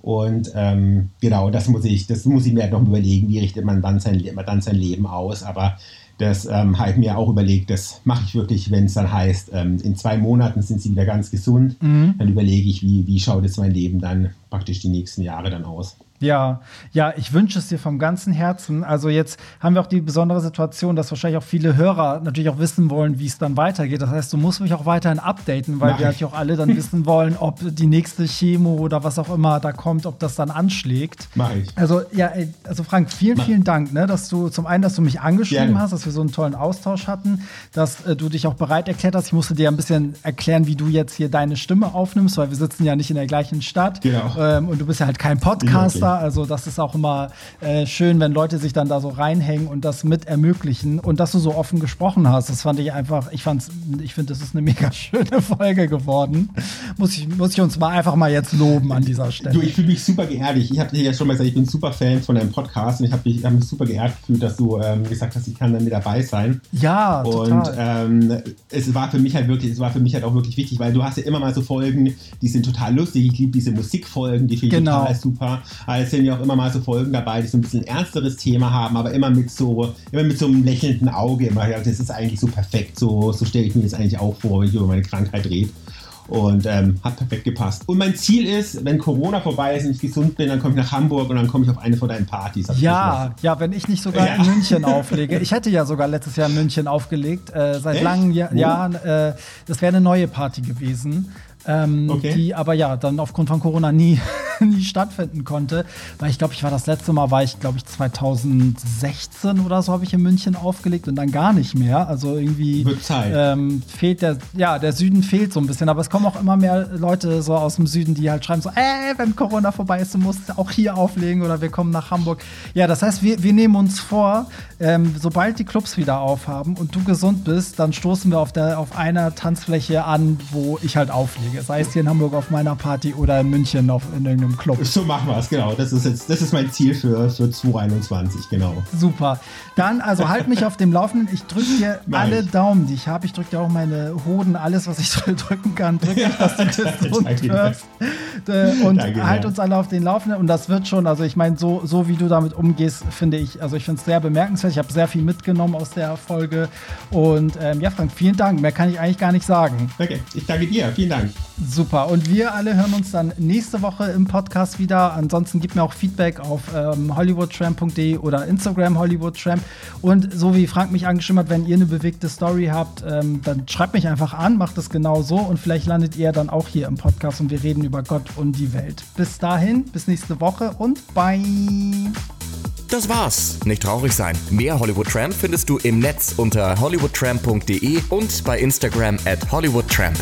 Und ähm, genau, das muss ich, das muss ich mir halt noch überlegen, wie richtet man dann sein, dann sein Leben aus. Aber das ähm, habe ich mir auch überlegt, das mache ich wirklich, wenn es dann heißt, ähm, in zwei Monaten sind sie wieder ganz gesund. Mhm. Dann überlege ich, wie, wie schaut jetzt mein Leben dann praktisch die nächsten Jahre dann aus. Ja, ja, ich wünsche es dir vom ganzen Herzen. Also jetzt haben wir auch die besondere Situation, dass wahrscheinlich auch viele Hörer natürlich auch wissen wollen, wie es dann weitergeht. Das heißt, du musst mich auch weiterhin updaten, weil Mach wir natürlich auch alle dann wissen (laughs) wollen, ob die nächste Chemo oder was auch immer da kommt, ob das dann anschlägt. Mach ich. Also ja, also Frank, vielen, Mach. vielen Dank, ne, dass du zum einen, dass du mich angeschrieben Gerne. hast, dass wir so einen tollen Austausch hatten, dass äh, du dich auch bereit erklärt hast. Ich musste dir ein bisschen erklären, wie du jetzt hier deine Stimme aufnimmst, weil wir sitzen ja nicht in der gleichen Stadt. Genau. Ähm, und du bist ja halt kein Podcaster. Also das ist auch immer äh, schön, wenn Leute sich dann da so reinhängen und das mit ermöglichen. Und dass du so offen gesprochen hast, das fand ich einfach, ich fand's, ich finde, das ist eine mega (laughs) schöne Folge geworden. Muss ich, muss ich uns mal einfach mal jetzt loben an dieser Stelle. Du, ich fühle mich super geehrt. Ich habe dir ja schon mal gesagt, ich bin super Fan von deinem Podcast und ich habe mich, hab mich super geehrt gefühlt, dass du ähm, gesagt hast, ich kann dann mit dabei sein. Ja, und ähm, es war für mich halt wirklich, es war für mich halt auch wirklich wichtig, weil du hast ja immer mal so Folgen, die sind total lustig. Ich liebe diese Musikfolgen, die finde ich genau. total super. Aber es sind ja auch immer mal so Folgen dabei, die so ein bisschen ein ernsteres Thema haben, aber immer mit so, immer mit so einem lächelnden Auge. Immer, ja, das ist eigentlich so perfekt. So, so stelle ich mir das eigentlich auch vor, wenn ich über meine Krankheit rede. Und ähm, hat perfekt gepasst. Und mein Ziel ist, wenn Corona vorbei ist und ich gesund bin, dann komme ich nach Hamburg und dann komme ich auf eine von deinen Partys. Ja, ja, wenn ich nicht sogar ja. in München auflege. (laughs) Ich hätte ja sogar letztes Jahr in München aufgelegt, äh, seit Echt? langen ja Jahren. Äh, das wäre eine neue Party gewesen ähm, okay. die aber ja dann aufgrund von Corona nie, (laughs) nie stattfinden konnte. Weil ich glaube, ich war das letzte Mal, war ich glaube ich 2016 oder so habe ich in München aufgelegt und dann gar nicht mehr. Also irgendwie ähm, fehlt der, ja, der Süden fehlt so ein bisschen. Aber es kommen auch immer mehr Leute so aus dem Süden, die halt schreiben so, ey, wenn Corona vorbei ist, du musst auch hier auflegen oder wir kommen nach Hamburg. Ja, das heißt, wir, wir nehmen uns vor, ähm, sobald die Clubs wieder aufhaben und du gesund bist, dann stoßen wir auf, der, auf einer Tanzfläche an, wo ich halt auflege. Sei es hier in Hamburg auf meiner Party oder in München auf, in irgendeinem Club. So machen wir es, genau. Das ist jetzt, das ist mein Ziel für, für 2021, genau. Super. Dann, also halt mich auf dem Laufenden. Ich drücke dir (laughs) alle. Daumen, die ich habe. Ich drücke dir auch meine Hoden, alles, was ich (laughs) drücken kann, drücke ich, dass du gesund (laughs) wirst. Äh, und Danke, halt uns alle auf den Laufenden. Und das wird schon, also ich meine, so, so wie du damit umgehst, finde ich, also ich finde es sehr bemerkenswert. Ich habe sehr viel mitgenommen aus der Folge. Und ähm, ja, Frank, vielen Dank. Mehr kann ich eigentlich gar nicht sagen. Okay, ich danke dir. Vielen Dank. Super. Und wir alle hören uns dann nächste Woche im Podcast wieder. Ansonsten gibt mir auch Feedback auf ähm, hollywoodtramp.de oder Instagram hollywoodtramp. Und so wie Frank mich angeschimmert, wenn ihr eine bewegte Story habt, ähm, dann schreibt mich einfach an, macht es genau so und vielleicht landet ihr dann auch hier im Podcast und wir reden über Gott und die Welt. Bis dahin, bis nächste Woche und bye. Das war's. Nicht traurig sein. Mehr Hollywood Tramp findest du im Netz unter hollywoodtramp.de und bei Instagram at hollywoodtramp.